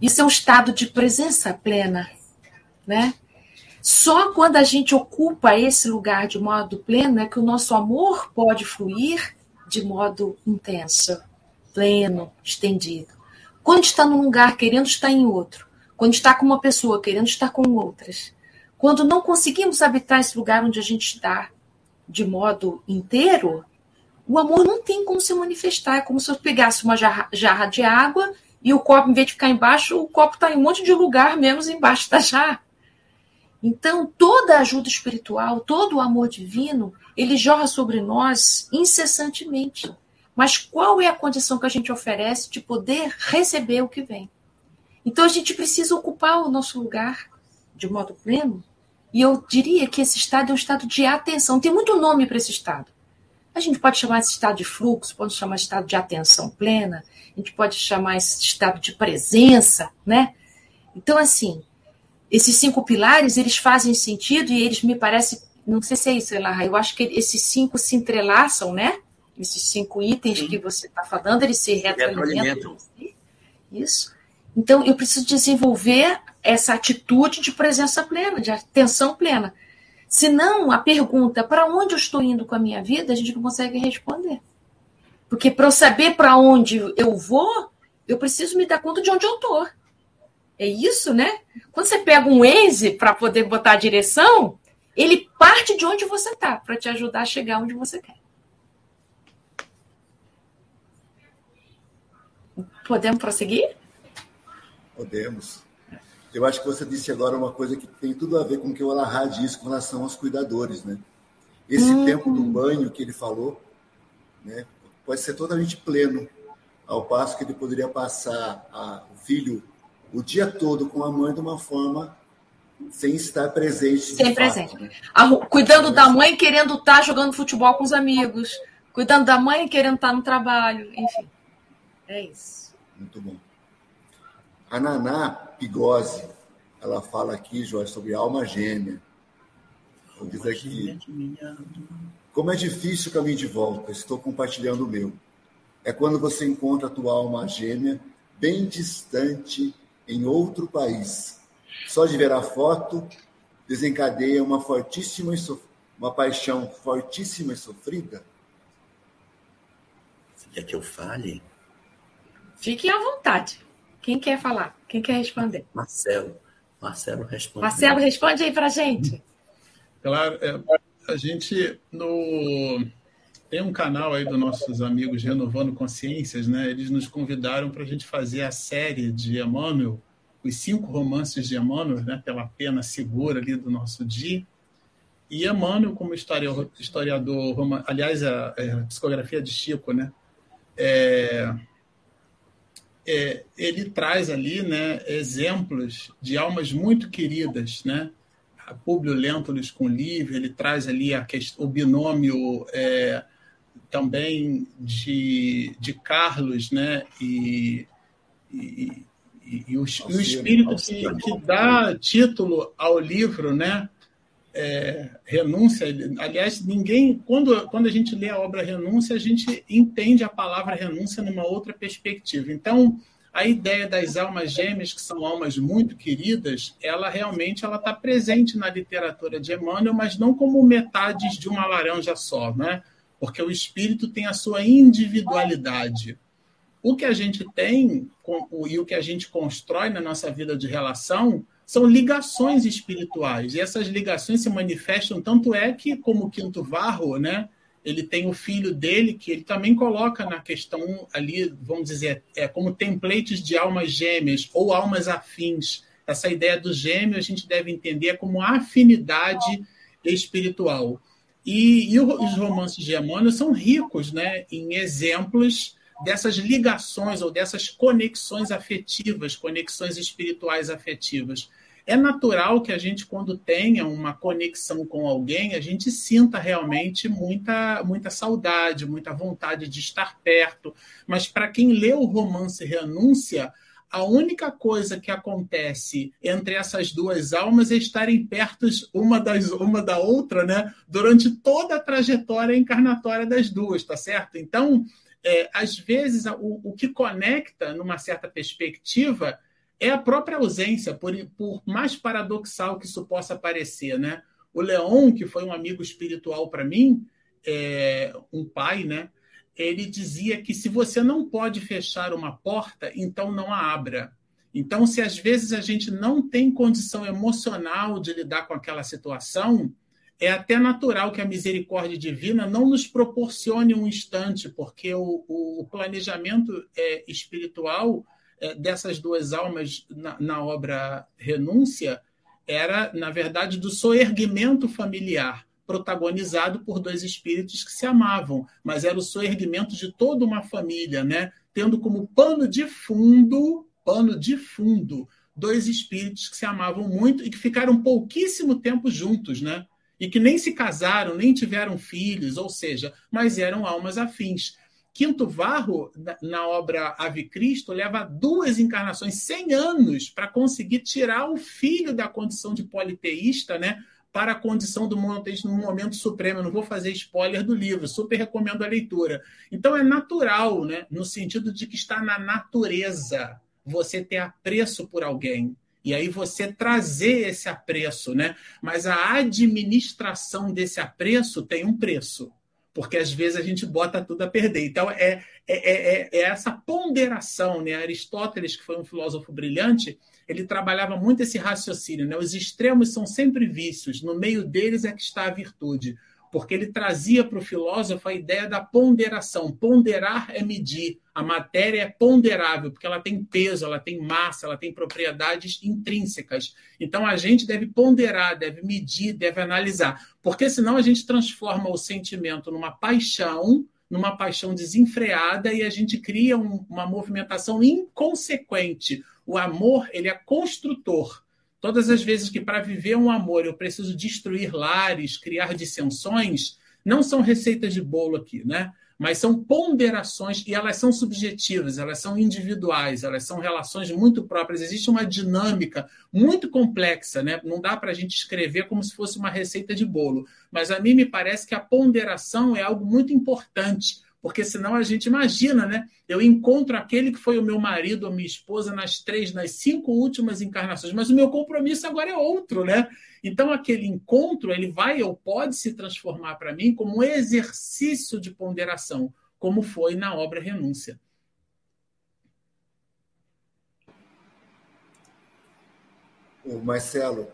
Isso é um estado de presença plena, né? Só quando a gente ocupa esse lugar de modo pleno é que o nosso amor pode fluir de modo intenso, pleno, estendido. Quando está num lugar querendo estar em outro, quando está com uma pessoa querendo estar com outras, quando não conseguimos habitar esse lugar onde a gente está de modo inteiro, o amor não tem como se manifestar. É como se eu pegasse uma jarra, jarra de água e o copo, em vez de ficar embaixo, o copo está em um monte de lugar, menos embaixo da jarra. Então, toda ajuda espiritual, todo o amor divino, ele jorra sobre nós incessantemente. Mas qual é a condição que a gente oferece de poder receber o que vem? Então, a gente precisa ocupar o nosso lugar de modo pleno. E eu diria que esse estado é um estado de atenção. Tem muito nome para esse estado. A gente pode chamar esse estado de fluxo, pode chamar esse estado de atenção plena, a gente pode chamar esse estado de presença, né? Então, assim, esses cinco pilares, eles fazem sentido e eles me parecem, não sei se é isso, Elarra, eu acho que esses cinco se entrelaçam, né? Esses cinco itens Sim. que você está falando, eles se retroalimentam. Isso. Então, eu preciso desenvolver essa atitude de presença plena, de atenção plena. Senão, a pergunta para onde eu estou indo com a minha vida, a gente não consegue responder. Porque para eu saber para onde eu vou, eu preciso me dar conta de onde eu estou. É isso, né? Quando você pega um Waze para poder botar a direção, ele parte de onde você está para te ajudar a chegar onde você quer. Podemos prosseguir? Podemos. Eu acho que você disse agora uma coisa que tem tudo a ver com o que o Alahá disse com relação aos cuidadores, né? Esse uhum. tempo do banho que ele falou, né, pode ser totalmente pleno, ao passo que ele poderia passar a, o filho o dia todo com a mãe de uma forma sem estar presente. Sem presente. Fato, né? Cuidando da mãe, querendo estar jogando futebol com os amigos. Cuidando da mãe, querendo estar no trabalho. Enfim. É isso. Muito bom. A Naná Pigose, ela fala aqui, Jorge, sobre alma gêmea. Diz aqui, como é difícil o caminho de volta, estou compartilhando o meu. É quando você encontra a tua alma gêmea bem distante em outro país. Só de ver a foto desencadeia uma fortíssima uma paixão fortíssima e sofrida? Você quer que eu fale? Fiquem à vontade. Quem quer falar? Quem quer responder? Marcelo. Marcelo responde. Marcelo, responde aí pra gente. Claro, é, a gente no tem um canal aí dos nossos amigos Renovando Consciências, né? Eles nos convidaram para a gente fazer a série de Emmanuel, os cinco romances de Emmanuel, né? Pela pena segura ali do nosso dia. E Emmanuel, como historiador, historiador aliás, a, a, psicografia de Chico, né? É, é, ele traz ali, né? Exemplos de almas muito queridas, né? A Publio Lentulus com Livre, ele traz ali a questão, o binômio é, também de, de Carlos, né? E, e, e, e o, o, espírito que, que, dá título ao livro, né? É, renúncia, aliás, ninguém, quando, quando a gente lê a obra Renúncia, a gente entende a palavra renúncia numa outra perspectiva. Então, a ideia das almas gêmeas, que são almas muito queridas, ela realmente ela está presente na literatura de Emmanuel, mas não como metades de uma laranja só, né? porque o espírito tem a sua individualidade. O que a gente tem e o que a gente constrói na nossa vida de relação são ligações espirituais. E essas ligações se manifestam, tanto é que, como o Quinto Varro, né, ele tem o filho dele, que ele também coloca na questão ali, vamos dizer, é, como templates de almas gêmeas ou almas afins. Essa ideia do gêmeo a gente deve entender como afinidade espiritual. E, e os romances de Emmanuel são ricos né, em exemplos dessas ligações ou dessas conexões afetivas, conexões espirituais afetivas. É natural que a gente, quando tenha uma conexão com alguém, a gente sinta realmente muita, muita saudade, muita vontade de estar perto. Mas para quem lê o romance Renúncia, a única coisa que acontece entre essas duas almas é estarem perto uma, das, uma da outra, né? Durante toda a trajetória encarnatória das duas, tá certo? Então, é, às vezes, o, o que conecta, numa certa perspectiva, é a própria ausência, por, por mais paradoxal que isso possa parecer, né? O Leon, que foi um amigo espiritual para mim, é, um pai, né? ele dizia que se você não pode fechar uma porta, então não a abra. Então, se às vezes a gente não tem condição emocional de lidar com aquela situação, é até natural que a misericórdia divina não nos proporcione um instante, porque o, o planejamento é, espiritual dessas duas almas na, na obra Renúncia era, na verdade, do soerguimento familiar protagonizado por dois espíritos que se amavam, mas era o soerguimento de toda uma família, né? Tendo como pano de fundo, pano de fundo, dois espíritos que se amavam muito e que ficaram pouquíssimo tempo juntos, né? E que nem se casaram, nem tiveram filhos, ou seja, mas eram almas afins. Quinto Varro, na obra Ave Cristo, leva duas encarnações, 100 anos, para conseguir tirar o filho da condição de politeísta, né? para a condição do monoteísmo no momento supremo. Eu não vou fazer spoiler do livro, super recomendo a leitura. Então é natural, né, no sentido de que está na natureza você ter apreço por alguém. E aí você trazer esse apreço, né? Mas a administração desse apreço tem um preço porque às vezes a gente bota tudo a perder. Então, é, é, é, é, essa ponderação. Né? Aristóteles, que foi um filósofo brilhante, ele trabalhava muito esse raciocínio. Né? Os extremos são sempre vícios, no meio deles é que está a virtude. Porque ele trazia para o filósofo a ideia da ponderação. Ponderar é medir. A matéria é ponderável, porque ela tem peso, ela tem massa, ela tem propriedades intrínsecas. Então a gente deve ponderar, deve medir, deve analisar. Porque senão a gente transforma o sentimento numa paixão, numa paixão desenfreada e a gente cria um, uma movimentação inconsequente o amor, ele é construtor. Todas as vezes que para viver um amor eu preciso destruir lares, criar dissensões, não são receitas de bolo aqui, né? Mas são ponderações e elas são subjetivas, elas são individuais, elas são relações muito próprias. Existe uma dinâmica muito complexa, né? Não dá para a gente escrever como se fosse uma receita de bolo. Mas a mim me parece que a ponderação é algo muito importante Porque senão a gente imagina, né? Eu encontro aquele que foi o meu marido ou minha esposa nas três, nas cinco últimas encarnações, mas o meu compromisso agora é outro, né? Então aquele encontro ele vai ou pode se transformar para mim como um exercício de ponderação, como foi na obra Renúncia. O Marcelo,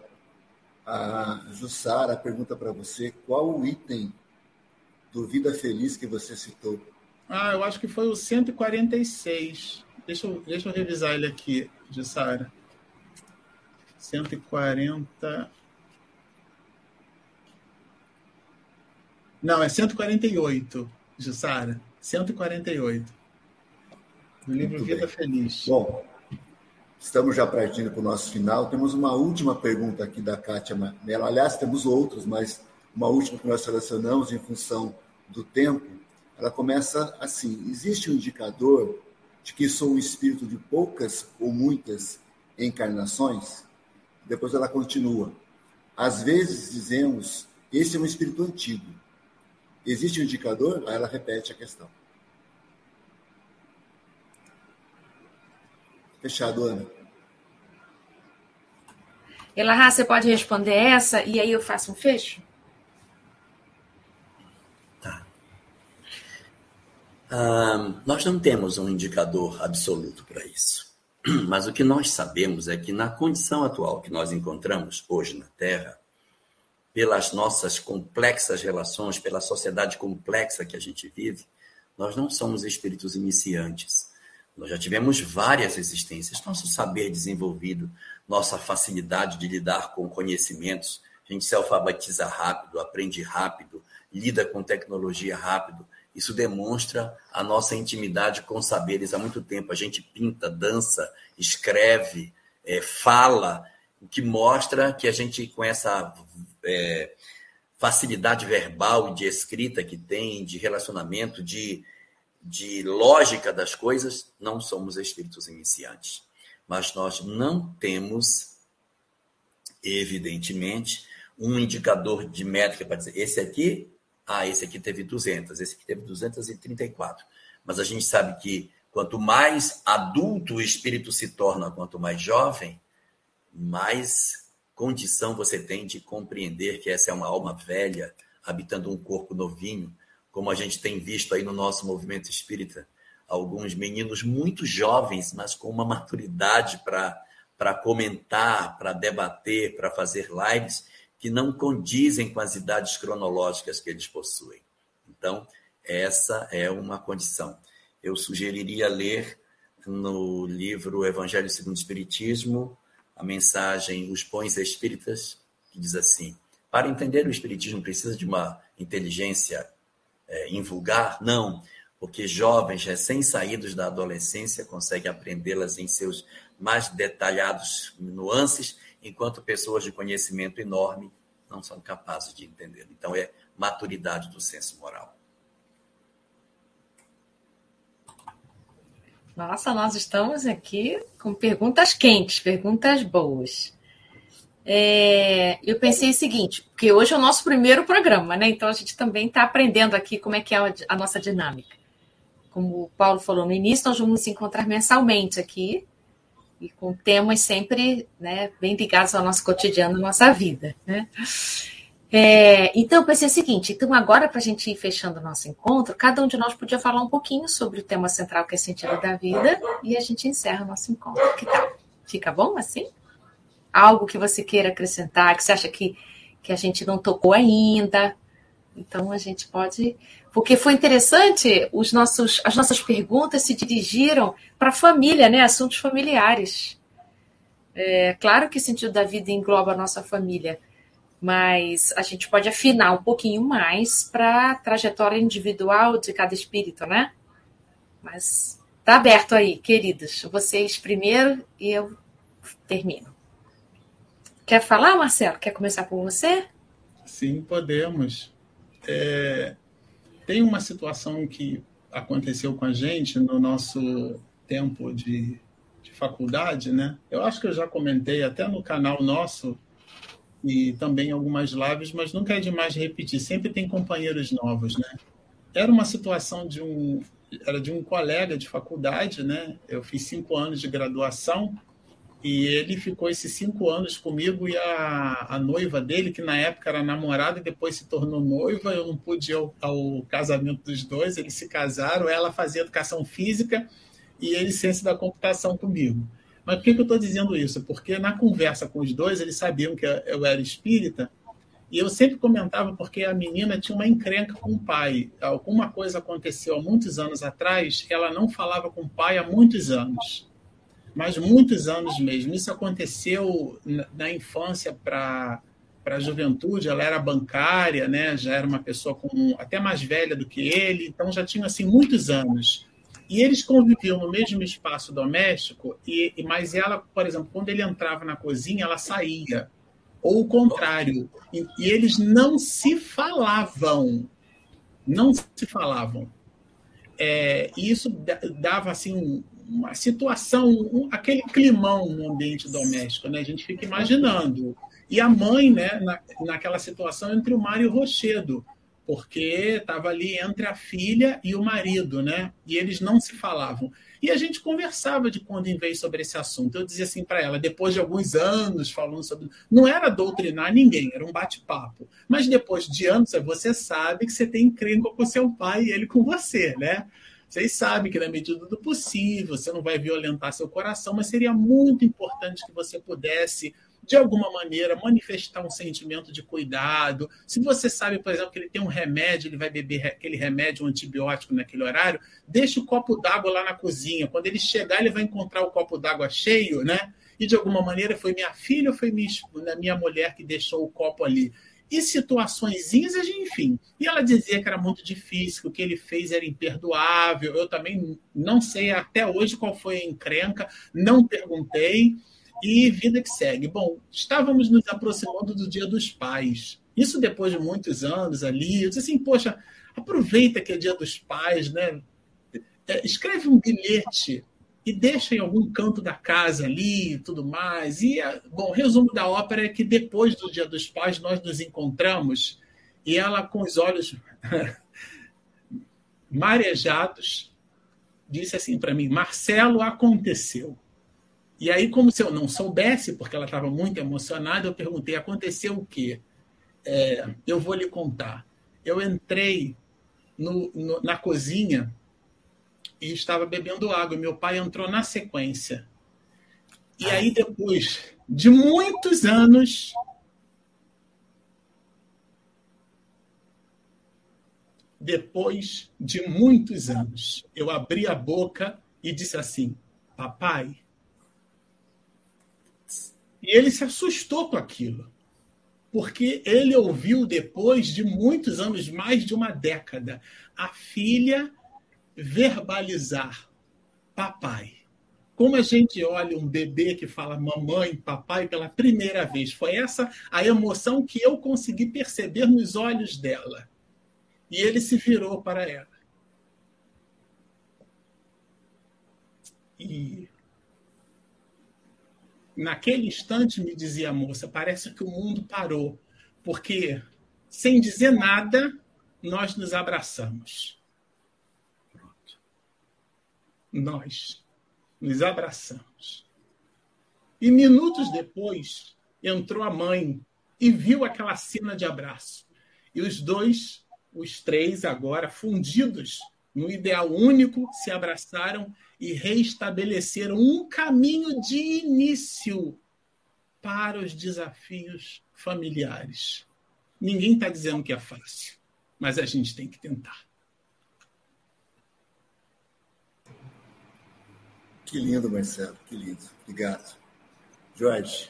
a Jussara pergunta para você qual o item do Vida Feliz que você citou? Ah, eu acho que foi o 146. Deixa eu, deixa eu revisar ele aqui, de Sara. 140. Não, é 148, Jussara. 148. Do livro Muito Vida bem. Feliz. Bom, estamos já partindo para o nosso final. Temos uma última pergunta aqui da Kátia Mello. Aliás, temos outros, mas uma última que nós selecionamos em função do tempo, ela começa assim: existe um indicador de que sou um espírito de poucas ou muitas encarnações? Depois ela continua. Às vezes dizemos, esse é um espírito antigo. Existe um indicador? Aí ela repete a questão. Fechado, Ana. Elahá, você pode responder essa e aí eu faço um fecho? Nós não temos um indicador absoluto para isso. Mas o que nós sabemos é que, na condição atual que nós encontramos hoje na Terra, pelas nossas complexas relações, pela sociedade complexa que a gente vive, nós não somos espíritos iniciantes. Nós já tivemos várias existências. Nosso saber desenvolvido, nossa facilidade de lidar com conhecimentos, a gente se alfabetiza rápido, aprende rápido, lida com tecnologia rápido, isso demonstra a nossa intimidade com saberes há muito tempo. A gente pinta, dança, escreve, é, fala, o que mostra que a gente, com essa é, facilidade verbal e de escrita que tem, de relacionamento, de, de lógica das coisas, não somos espíritos iniciantes. Mas nós não temos, evidentemente, um indicador de métrica para dizer esse aqui ah, esse aqui teve 200, esse aqui teve 234. Mas a gente sabe que quanto mais adulto o espírito se torna, quanto mais jovem, mais condição você tem de compreender que essa é uma alma velha habitando um corpo novinho, como a gente tem visto aí no nosso movimento espírita, alguns meninos muito jovens, mas com uma maturidade para comentar, para debater, para fazer lives, que não condizem com as idades cronológicas que eles possuem. Então, essa é uma condição. Eu sugeriria ler no livro Evangelho segundo o Espiritismo a mensagem Os Pões Espíritas, que diz assim: para entender o Espiritismo precisa de uma inteligência é, invulgar? Não, porque jovens recém-saídos da adolescência conseguem aprendê-las em seus mais detalhados nuances enquanto pessoas de conhecimento enorme não são capazes de entender. Então, é maturidade do senso moral. Nossa, nós estamos aqui com perguntas quentes, perguntas boas. É, eu pensei o seguinte, porque hoje é o nosso primeiro programa, né? Então a gente também está aprendendo aqui como é que é a nossa dinâmica. Como o Paulo falou no início, nós vamos nos encontrar mensalmente aqui e com temas sempre né, bem ligados ao nosso cotidiano, à nossa vida. Né? É, então, eu pensei o seguinte: então, agora, para a gente ir fechando o nosso encontro, cada um de nós podia falar um pouquinho sobre o tema central que é sentido da vida, e a gente encerra o nosso encontro. Que tal? Fica bom assim? Algo que você queira acrescentar, que você acha que, que a gente não tocou ainda? Então, a gente pode porque foi interessante, os nossos, as nossas perguntas se dirigiram para a família, né? assuntos familiares. É, claro que o sentido da vida engloba a nossa família, mas a gente pode afinar um pouquinho mais para a trajetória individual de cada espírito, né? Mas tá aberto aí, queridos. Vocês primeiro e eu termino. Quer falar, Marcelo? Quer começar por você? Sim, podemos. É, tem uma situação que aconteceu com a gente no nosso tempo de, de faculdade, né? Eu acho que eu já comentei até no canal nosso e também algumas lives, mas nunca é demais repetir. Sempre tem companheiros novos, né? era uma situação de um era de um colega de faculdade, né? Eu fiz cinco anos de graduação e ele ficou esses cinco anos comigo e a, a noiva dele, que na época era namorada e depois se tornou noiva, eu não pude ir ao, ao casamento dos dois, eles se casaram, ela fazia educação física e ele ciência da computação comigo. Mas por que, que eu estou dizendo isso? Porque na conversa com os dois, eles sabiam que eu era espírita, e eu sempre comentava porque a menina tinha uma encrenca com o pai. Alguma coisa aconteceu há muitos anos atrás, ela não falava com o pai há muitos anos. Mas muitos anos mesmo. Isso aconteceu na infância para para a juventude, ela era bancária, né? Já era uma pessoa com até mais velha do que ele, então já tinha assim muitos anos. E eles conviviam no mesmo espaço doméstico, e, mas ela, por exemplo, quando ele entrava na cozinha, ela saía ou o contrário. E, e eles não se falavam. Não se falavam. É, e isso dava assim uma situação, um, aquele climão no ambiente doméstico, né? A gente fica imaginando. E a mãe, né, na, naquela situação entre o mar e o rochedo, porque estava ali entre a filha e o marido, né? E eles não se falavam. E a gente conversava de quando em vez sobre esse assunto. Eu dizia assim para ela, depois de alguns anos falando sobre. Não era doutrinar ninguém, era um bate-papo. Mas depois de anos, você sabe que você tem encrenca com seu pai e ele com você, né? Vocês sabem que, na medida do possível, você não vai violentar seu coração, mas seria muito importante que você pudesse de alguma maneira, manifestar um sentimento de cuidado. Se você sabe, por exemplo, que ele tem um remédio, ele vai beber aquele remédio, um antibiótico naquele horário, deixa o copo d'água lá na cozinha. Quando ele chegar, ele vai encontrar o copo d'água cheio, né? E de alguma maneira foi minha filha ou foi minha, né, minha mulher que deixou o copo ali e situações, enfim. E ela dizia que era muito difícil, que o que ele fez era imperdoável. Eu também não sei até hoje qual foi a encrenca, não perguntei e vida que segue. Bom, estávamos nos aproximando do Dia dos Pais. Isso depois de muitos anos ali. Eu disse assim, poxa, aproveita que é Dia dos Pais, né? É, escreve um bilhete e deixa em algum canto da casa ali e tudo mais. E, bom, o resumo da ópera é que depois do Dia dos Pais nós nos encontramos e ela, com os olhos marejados, disse assim para mim: Marcelo, aconteceu. E aí, como se eu não soubesse, porque ela estava muito emocionada, eu perguntei: aconteceu o quê? É, eu vou lhe contar. Eu entrei no, no, na cozinha e estava bebendo água. Meu pai entrou na sequência. E aí, depois de muitos anos, depois de muitos anos, eu abri a boca e disse assim: Papai, e ele se assustou com aquilo, porque ele ouviu depois de muitos anos, mais de uma década, a filha verbalizar papai. Como a gente olha um bebê que fala mamãe, papai pela primeira vez, foi essa a emoção que eu consegui perceber nos olhos dela. E ele se virou para ela. E Naquele instante, me dizia a moça, parece que o mundo parou, porque, sem dizer nada, nós nos abraçamos. Nós nos abraçamos. E minutos depois, entrou a mãe e viu aquela cena de abraço. E os dois, os três agora, fundidos no ideal único, se abraçaram e reestabeleceram um caminho de início para os desafios familiares. Ninguém está dizendo que é fácil, mas a gente tem que tentar. Que lindo, Marcelo, que lindo. Obrigado. Jorge.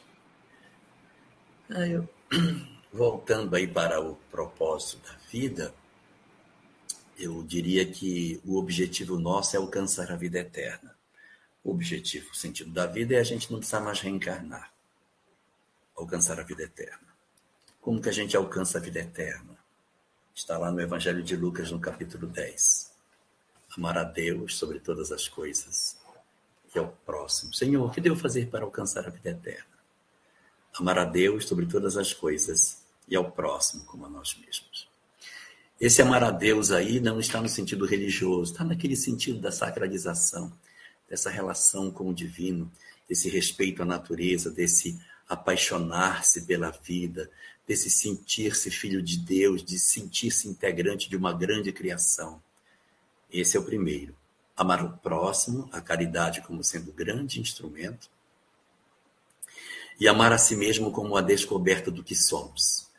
Ah, eu, voltando aí para o propósito da vida, eu diria que o objetivo nosso é alcançar a vida eterna. O objetivo, o sentido da vida é a gente não precisar mais reencarnar. Alcançar a vida eterna. Como que a gente alcança a vida eterna? Está lá no Evangelho de Lucas, no capítulo 10. Amar a Deus sobre todas as coisas e ao próximo. Senhor, o que devo fazer para alcançar a vida eterna? Amar a Deus sobre todas as coisas e ao próximo como a nós mesmos. Esse amar a Deus aí não está no sentido religioso, está naquele sentido da sacralização, dessa relação com o divino, desse respeito à natureza, desse apaixonar-se pela vida, desse sentir-se filho de Deus, de sentir-se integrante de uma grande criação. Esse é o primeiro. Amar o próximo, a caridade como sendo grande instrumento, e amar a si mesmo como a descoberta do que somos.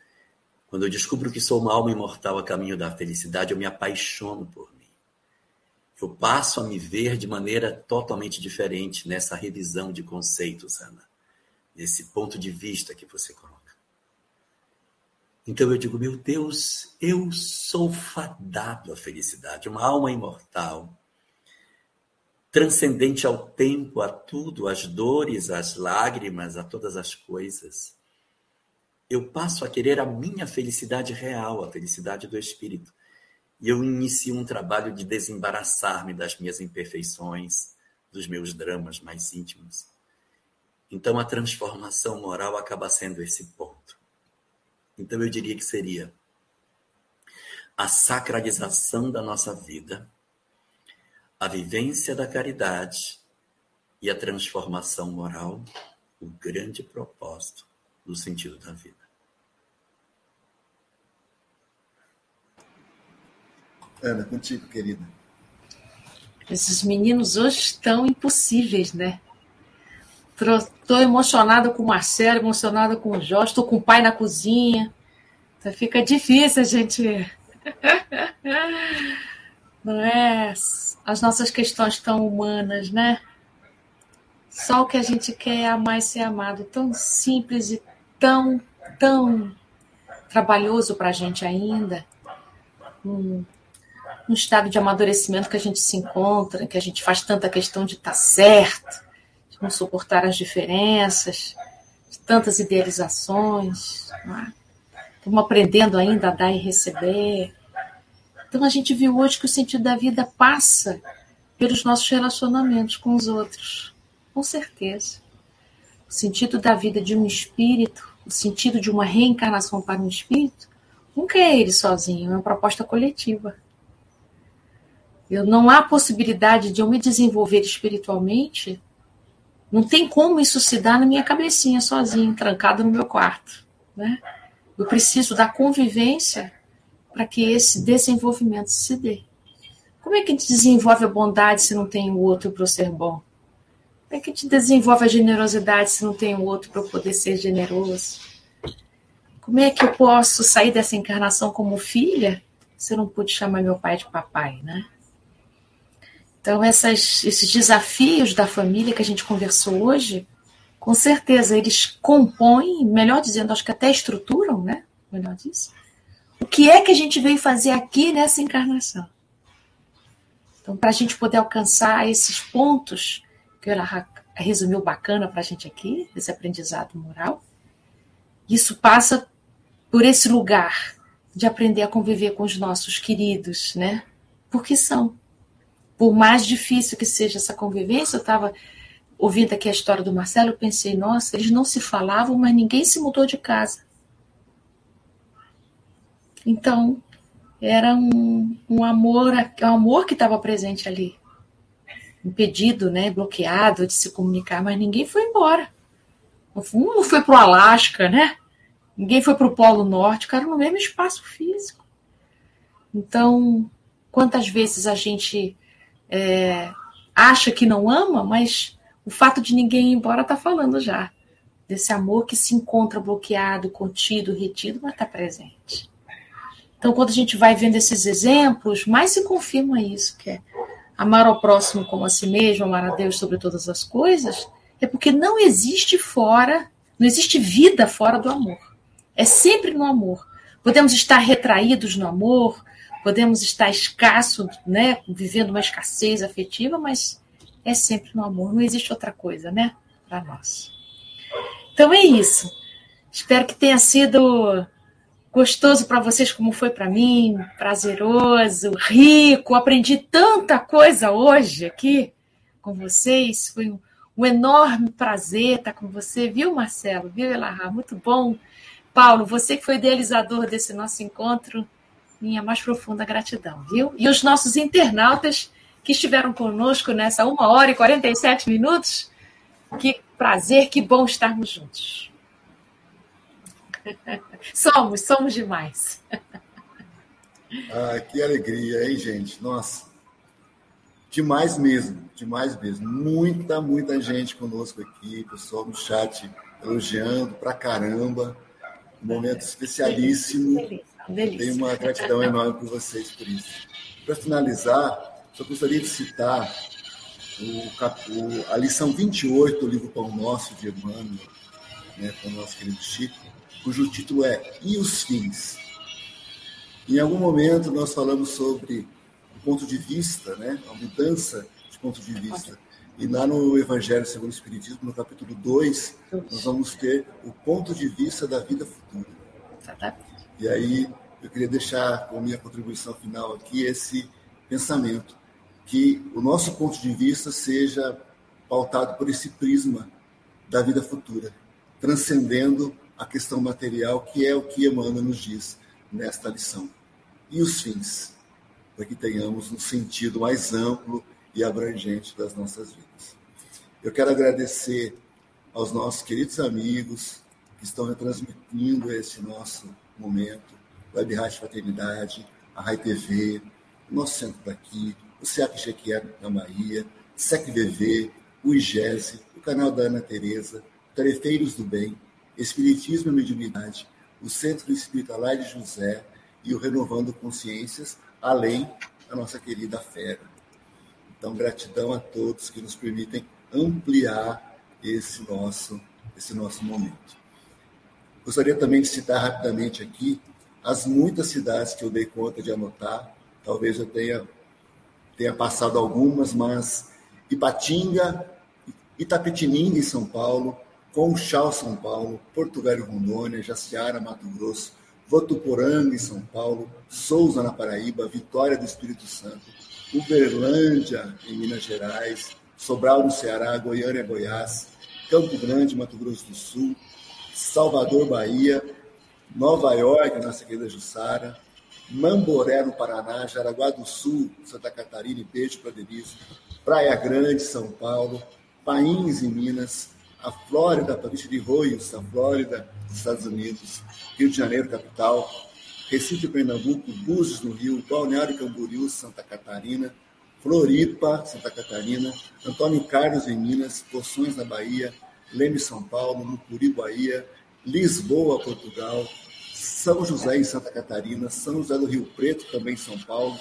Quando eu descubro que sou uma alma imortal a caminho da felicidade, eu me apaixono por mim. Eu passo a me ver de maneira totalmente diferente nessa revisão de conceitos, Ana, nesse ponto de vista que você coloca. Então eu digo, meu Deus, eu sou fadado à felicidade, uma alma imortal, transcendente ao tempo, a tudo, às dores, às lágrimas, a todas as coisas. Eu passo a querer a minha felicidade real, a felicidade do espírito. E eu inicio um trabalho de desembaraçar-me das minhas imperfeições, dos meus dramas mais íntimos. Então a transformação moral acaba sendo esse ponto. Então eu diria que seria a sacralização da nossa vida, a vivência da caridade e a transformação moral, o grande propósito do sentido da vida. Ana, contigo, querida. Esses meninos hoje estão impossíveis, né? Estou emocionada com o Marcelo, emocionada com o Jorge, estou com o pai na cozinha. Então fica difícil a gente. Não é? As nossas questões tão humanas, né? Só o que a gente quer é amar e ser amado. Tão simples e tão, tão trabalhoso para a gente ainda. Um, um estado de amadurecimento que a gente se encontra, que a gente faz tanta questão de estar tá certo de não suportar as diferenças, de tantas idealizações. É? Estamos aprendendo ainda a dar e receber. Então a gente viu hoje que o sentido da vida passa pelos nossos relacionamentos com os outros, com certeza. O sentido da vida de um espírito, o sentido de uma reencarnação para um espírito, nunca é ele sozinho, é uma proposta coletiva. Eu, não há possibilidade de eu me desenvolver espiritualmente não tem como isso se dar na minha cabecinha sozinho, trancado no meu quarto. Né? Eu preciso da convivência para que esse desenvolvimento se dê. Como é que a gente desenvolve a bondade se não tem o outro para ser bom? Como é que a gente desenvolve a generosidade se não tem o outro para poder ser generoso? Como é que eu posso sair dessa encarnação como filha se eu não pude chamar meu pai de papai, né? Então, essas, esses desafios da família que a gente conversou hoje, com certeza eles compõem, melhor dizendo, acho que até estruturam, né? Melhor disso. O que é que a gente veio fazer aqui nessa encarnação? Então, para a gente poder alcançar esses pontos que ela resumiu bacana para a gente aqui, esse aprendizado moral, isso passa por esse lugar de aprender a conviver com os nossos queridos, né? Porque são por mais difícil que seja essa convivência, eu estava ouvindo aqui a história do Marcelo, eu pensei, nossa, eles não se falavam, mas ninguém se mudou de casa. Então, era um, um amor, um amor que estava presente ali, impedido, né, bloqueado de se comunicar, mas ninguém foi embora. Um foi para o Alasca, né? Ninguém foi para o Polo Norte, ficaram no mesmo espaço físico. Então, quantas vezes a gente é, acha que não ama, mas o fato de ninguém ir embora está falando já desse amor que se encontra bloqueado, contido, retido, mas está presente. Então, quando a gente vai vendo esses exemplos, mais se confirma isso, que é amar ao próximo como a si mesmo, amar a Deus sobre todas as coisas, é porque não existe fora, não existe vida fora do amor. É sempre no amor. Podemos estar retraídos no amor, podemos estar escasso, né, vivendo uma escassez afetiva, mas é sempre no amor, não existe outra coisa, né, para nós. Então é isso. Espero que tenha sido gostoso para vocês como foi para mim, prazeroso, rico. Aprendi tanta coisa hoje aqui com vocês. Foi um, um enorme prazer estar com você, viu, Marcelo? Viu, Elahá? Muito bom. Paulo, você que foi idealizador desse nosso encontro, minha mais profunda gratidão, viu? E os nossos internautas que estiveram conosco nessa uma hora e 47 minutos, que prazer, que bom estarmos juntos. Somos, somos demais. Ah, que alegria, hein, gente? Nossa, demais mesmo, demais mesmo. Muita, muita gente conosco aqui, pessoal no chat elogiando pra caramba. Um momento especialíssimo. Delícia, Tenho uma gratidão enorme por vocês por isso. Para finalizar, só gostaria de citar o, a lição 28 do livro Pão Nosso de Emmanuel, né, com o nosso querido Chico, cujo título é E os Fins? Em algum momento nós falamos sobre o ponto de vista, né, a mudança de ponto de vista. E lá no Evangelho segundo o Espiritismo, no capítulo 2, nós vamos ter o ponto de vista da vida futura. E aí eu queria deixar com minha contribuição final aqui esse pensamento que o nosso ponto de vista seja pautado por esse prisma da vida futura, transcendendo a questão material, que é o que Emmanuel nos diz nesta lição. E os fins, para que tenhamos um sentido mais amplo e abrangente das nossas vidas. Eu quero agradecer aos nossos queridos amigos que estão retransmitindo esse nosso momento, Web Rádio Fraternidade, a Rai TV, o nosso centro daqui, o SEAC Jequié da Bahia, SEC VV, o IGESE, o canal da Ana Tereza, Tarefeiros do Bem, Espiritismo e Mediunidade, o Centro Espírita de José e o Renovando Consciências, além da nossa querida Fera. Então, gratidão a todos que nos permitem ampliar esse nosso, esse nosso momento. Gostaria também de citar rapidamente aqui as muitas cidades que eu dei conta de anotar. Talvez eu tenha tenha passado algumas, mas Ipatinga, Itapetininga, em São Paulo, Conchal, São Paulo, Porto Velho, Rondônia, Jaciara, Mato Grosso, Votuporanga, em São Paulo, Souza, na Paraíba, Vitória do Espírito Santo, Uberlândia, em Minas Gerais, Sobral, no Ceará, Goiânia, Goiás, Campo Grande, Mato Grosso do Sul, Salvador, Bahia, Nova York, nossa querida Jussara, Mamboré, no Paraná, Jaraguá do Sul, Santa Catarina, e beijo para Denise, Praia Grande, São Paulo, Pains, em Minas, a Flórida, província de Royos, a Flórida, Estados Unidos, Rio de Janeiro, capital, Recife, Pernambuco, Búzios, no Rio, Balneário Camboriú, Santa Catarina, Floripa, Santa Catarina, Antônio Carlos, em Minas, Poções, na Bahia, Leme, São Paulo, Mucuri, Bahia, Lisboa, Portugal, são José, em Santa Catarina, São José do Rio Preto, também em São Paulo,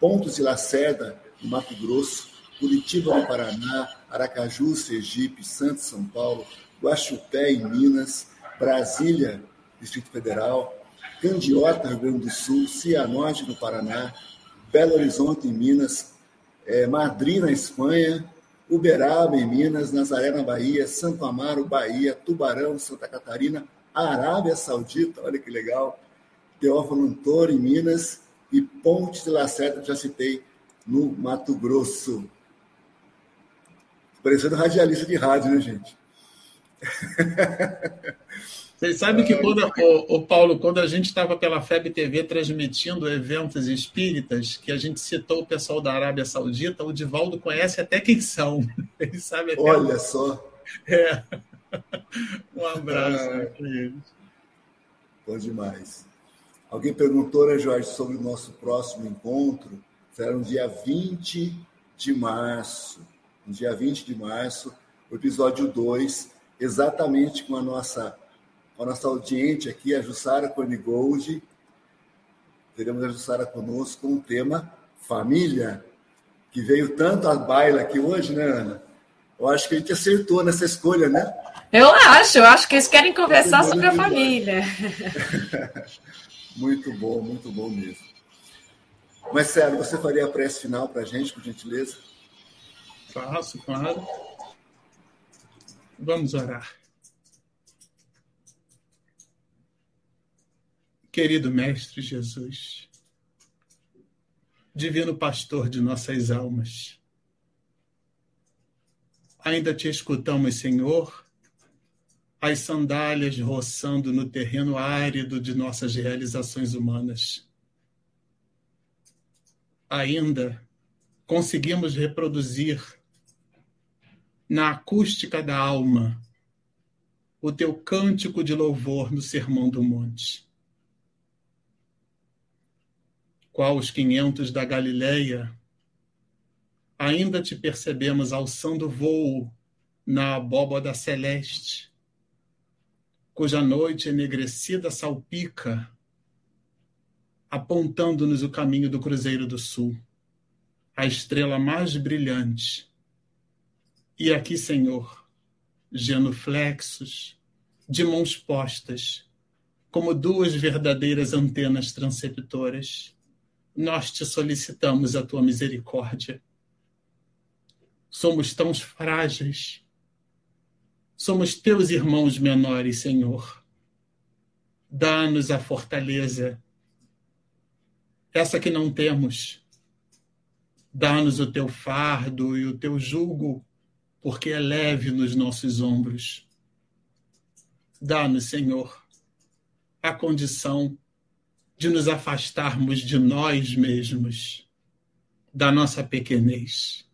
Pontos de Lacerda, no Mato Grosso, Curitiba, no Paraná, Aracaju, Sergipe, Santos, São Paulo, Guaxupé, em Minas, Brasília, Distrito Federal, Candiota, Rio Grande do Sul, Cianorte, no Paraná, Belo Horizonte, em Minas, é, Madrid, na Espanha, Uberaba, em Minas, Nazaré, na Bahia, Santo Amaro, Bahia, Tubarão, Santa Catarina, Arábia Saudita, olha que legal, Teófilo Antônio, em Minas, e Ponte de Lacerda, já citei, no Mato Grosso. Parecendo radialista de rádio, né, gente? Vocês sabem que quando, o, o, Paulo, quando a gente estava pela FEB TV transmitindo eventos espíritas, que a gente citou o pessoal da Arábia Saudita, o Divaldo conhece até quem são. Ele sabe até Olha só. É. um abraço ah, para eles. Bom demais. Alguém perguntou, né, Jorge, sobre o nosso próximo encontro. Será no dia 20 de março. No dia 20 de março, o episódio 2, exatamente com a nossa, com a nossa audiente aqui, a Jussara Cornigold. Teremos a Jussara conosco com o tema família, que veio tanto à baila aqui hoje, né, Ana? Eu acho que a gente acertou nessa escolha, né? Eu acho, eu acho que eles querem conversar sobre a família. muito bom, muito bom mesmo. Mas, sério, você faria a prece final para a gente, por gentileza? Faço, claro. Vamos orar. Querido Mestre Jesus, Divino Pastor de nossas almas, ainda te escutamos, Senhor, as sandálias roçando no terreno árido de nossas realizações humanas. ainda conseguimos reproduzir na acústica da alma o teu cântico de louvor no Sermão do Monte. Qual os quinhentos da Galileia, ainda te percebemos alçando voo na abóbada celeste, cuja noite enegrecida salpica, apontando-nos o caminho do Cruzeiro do Sul, a estrela mais brilhante. E aqui, Senhor, genuflexos, de mãos postas, como duas verdadeiras antenas transceptoras, nós te solicitamos a tua misericórdia. Somos tão frágeis Somos teus irmãos menores, Senhor. Dá-nos a fortaleza, essa que não temos. Dá-nos o teu fardo e o teu jugo, porque é leve nos nossos ombros. Dá-nos, Senhor, a condição de nos afastarmos de nós mesmos, da nossa pequenez,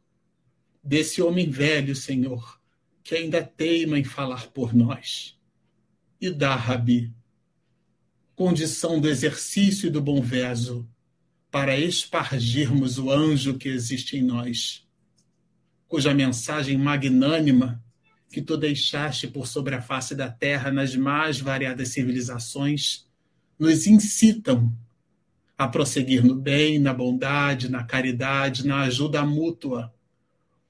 desse homem velho, Senhor, que ainda teima em falar por nós. E dá, Rabi, condição do exercício e do bom verso para espargirmos o anjo que existe em nós, cuja mensagem magnânima que tu deixaste por sobre a face da terra nas mais variadas civilizações nos incitam a prosseguir no bem, na bondade, na caridade, na ajuda mútua,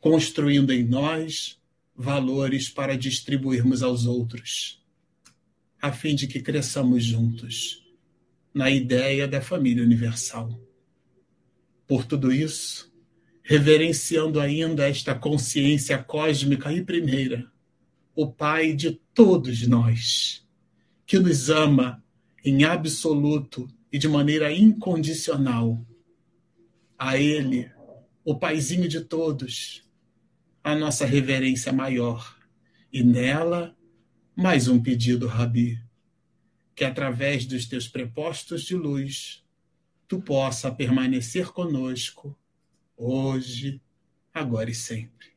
construindo em nós valores para distribuirmos aos outros, a fim de que cresçamos juntos na ideia da família universal. Por tudo isso, reverenciando ainda esta consciência cósmica e primeira, o Pai de todos nós, que nos ama em absoluto e de maneira incondicional. A Ele, o Paizinho de todos, a nossa reverência maior. E nela, mais um pedido, Rabi, que através dos teus prepostos de luz, tu possa permanecer conosco, hoje, agora e sempre.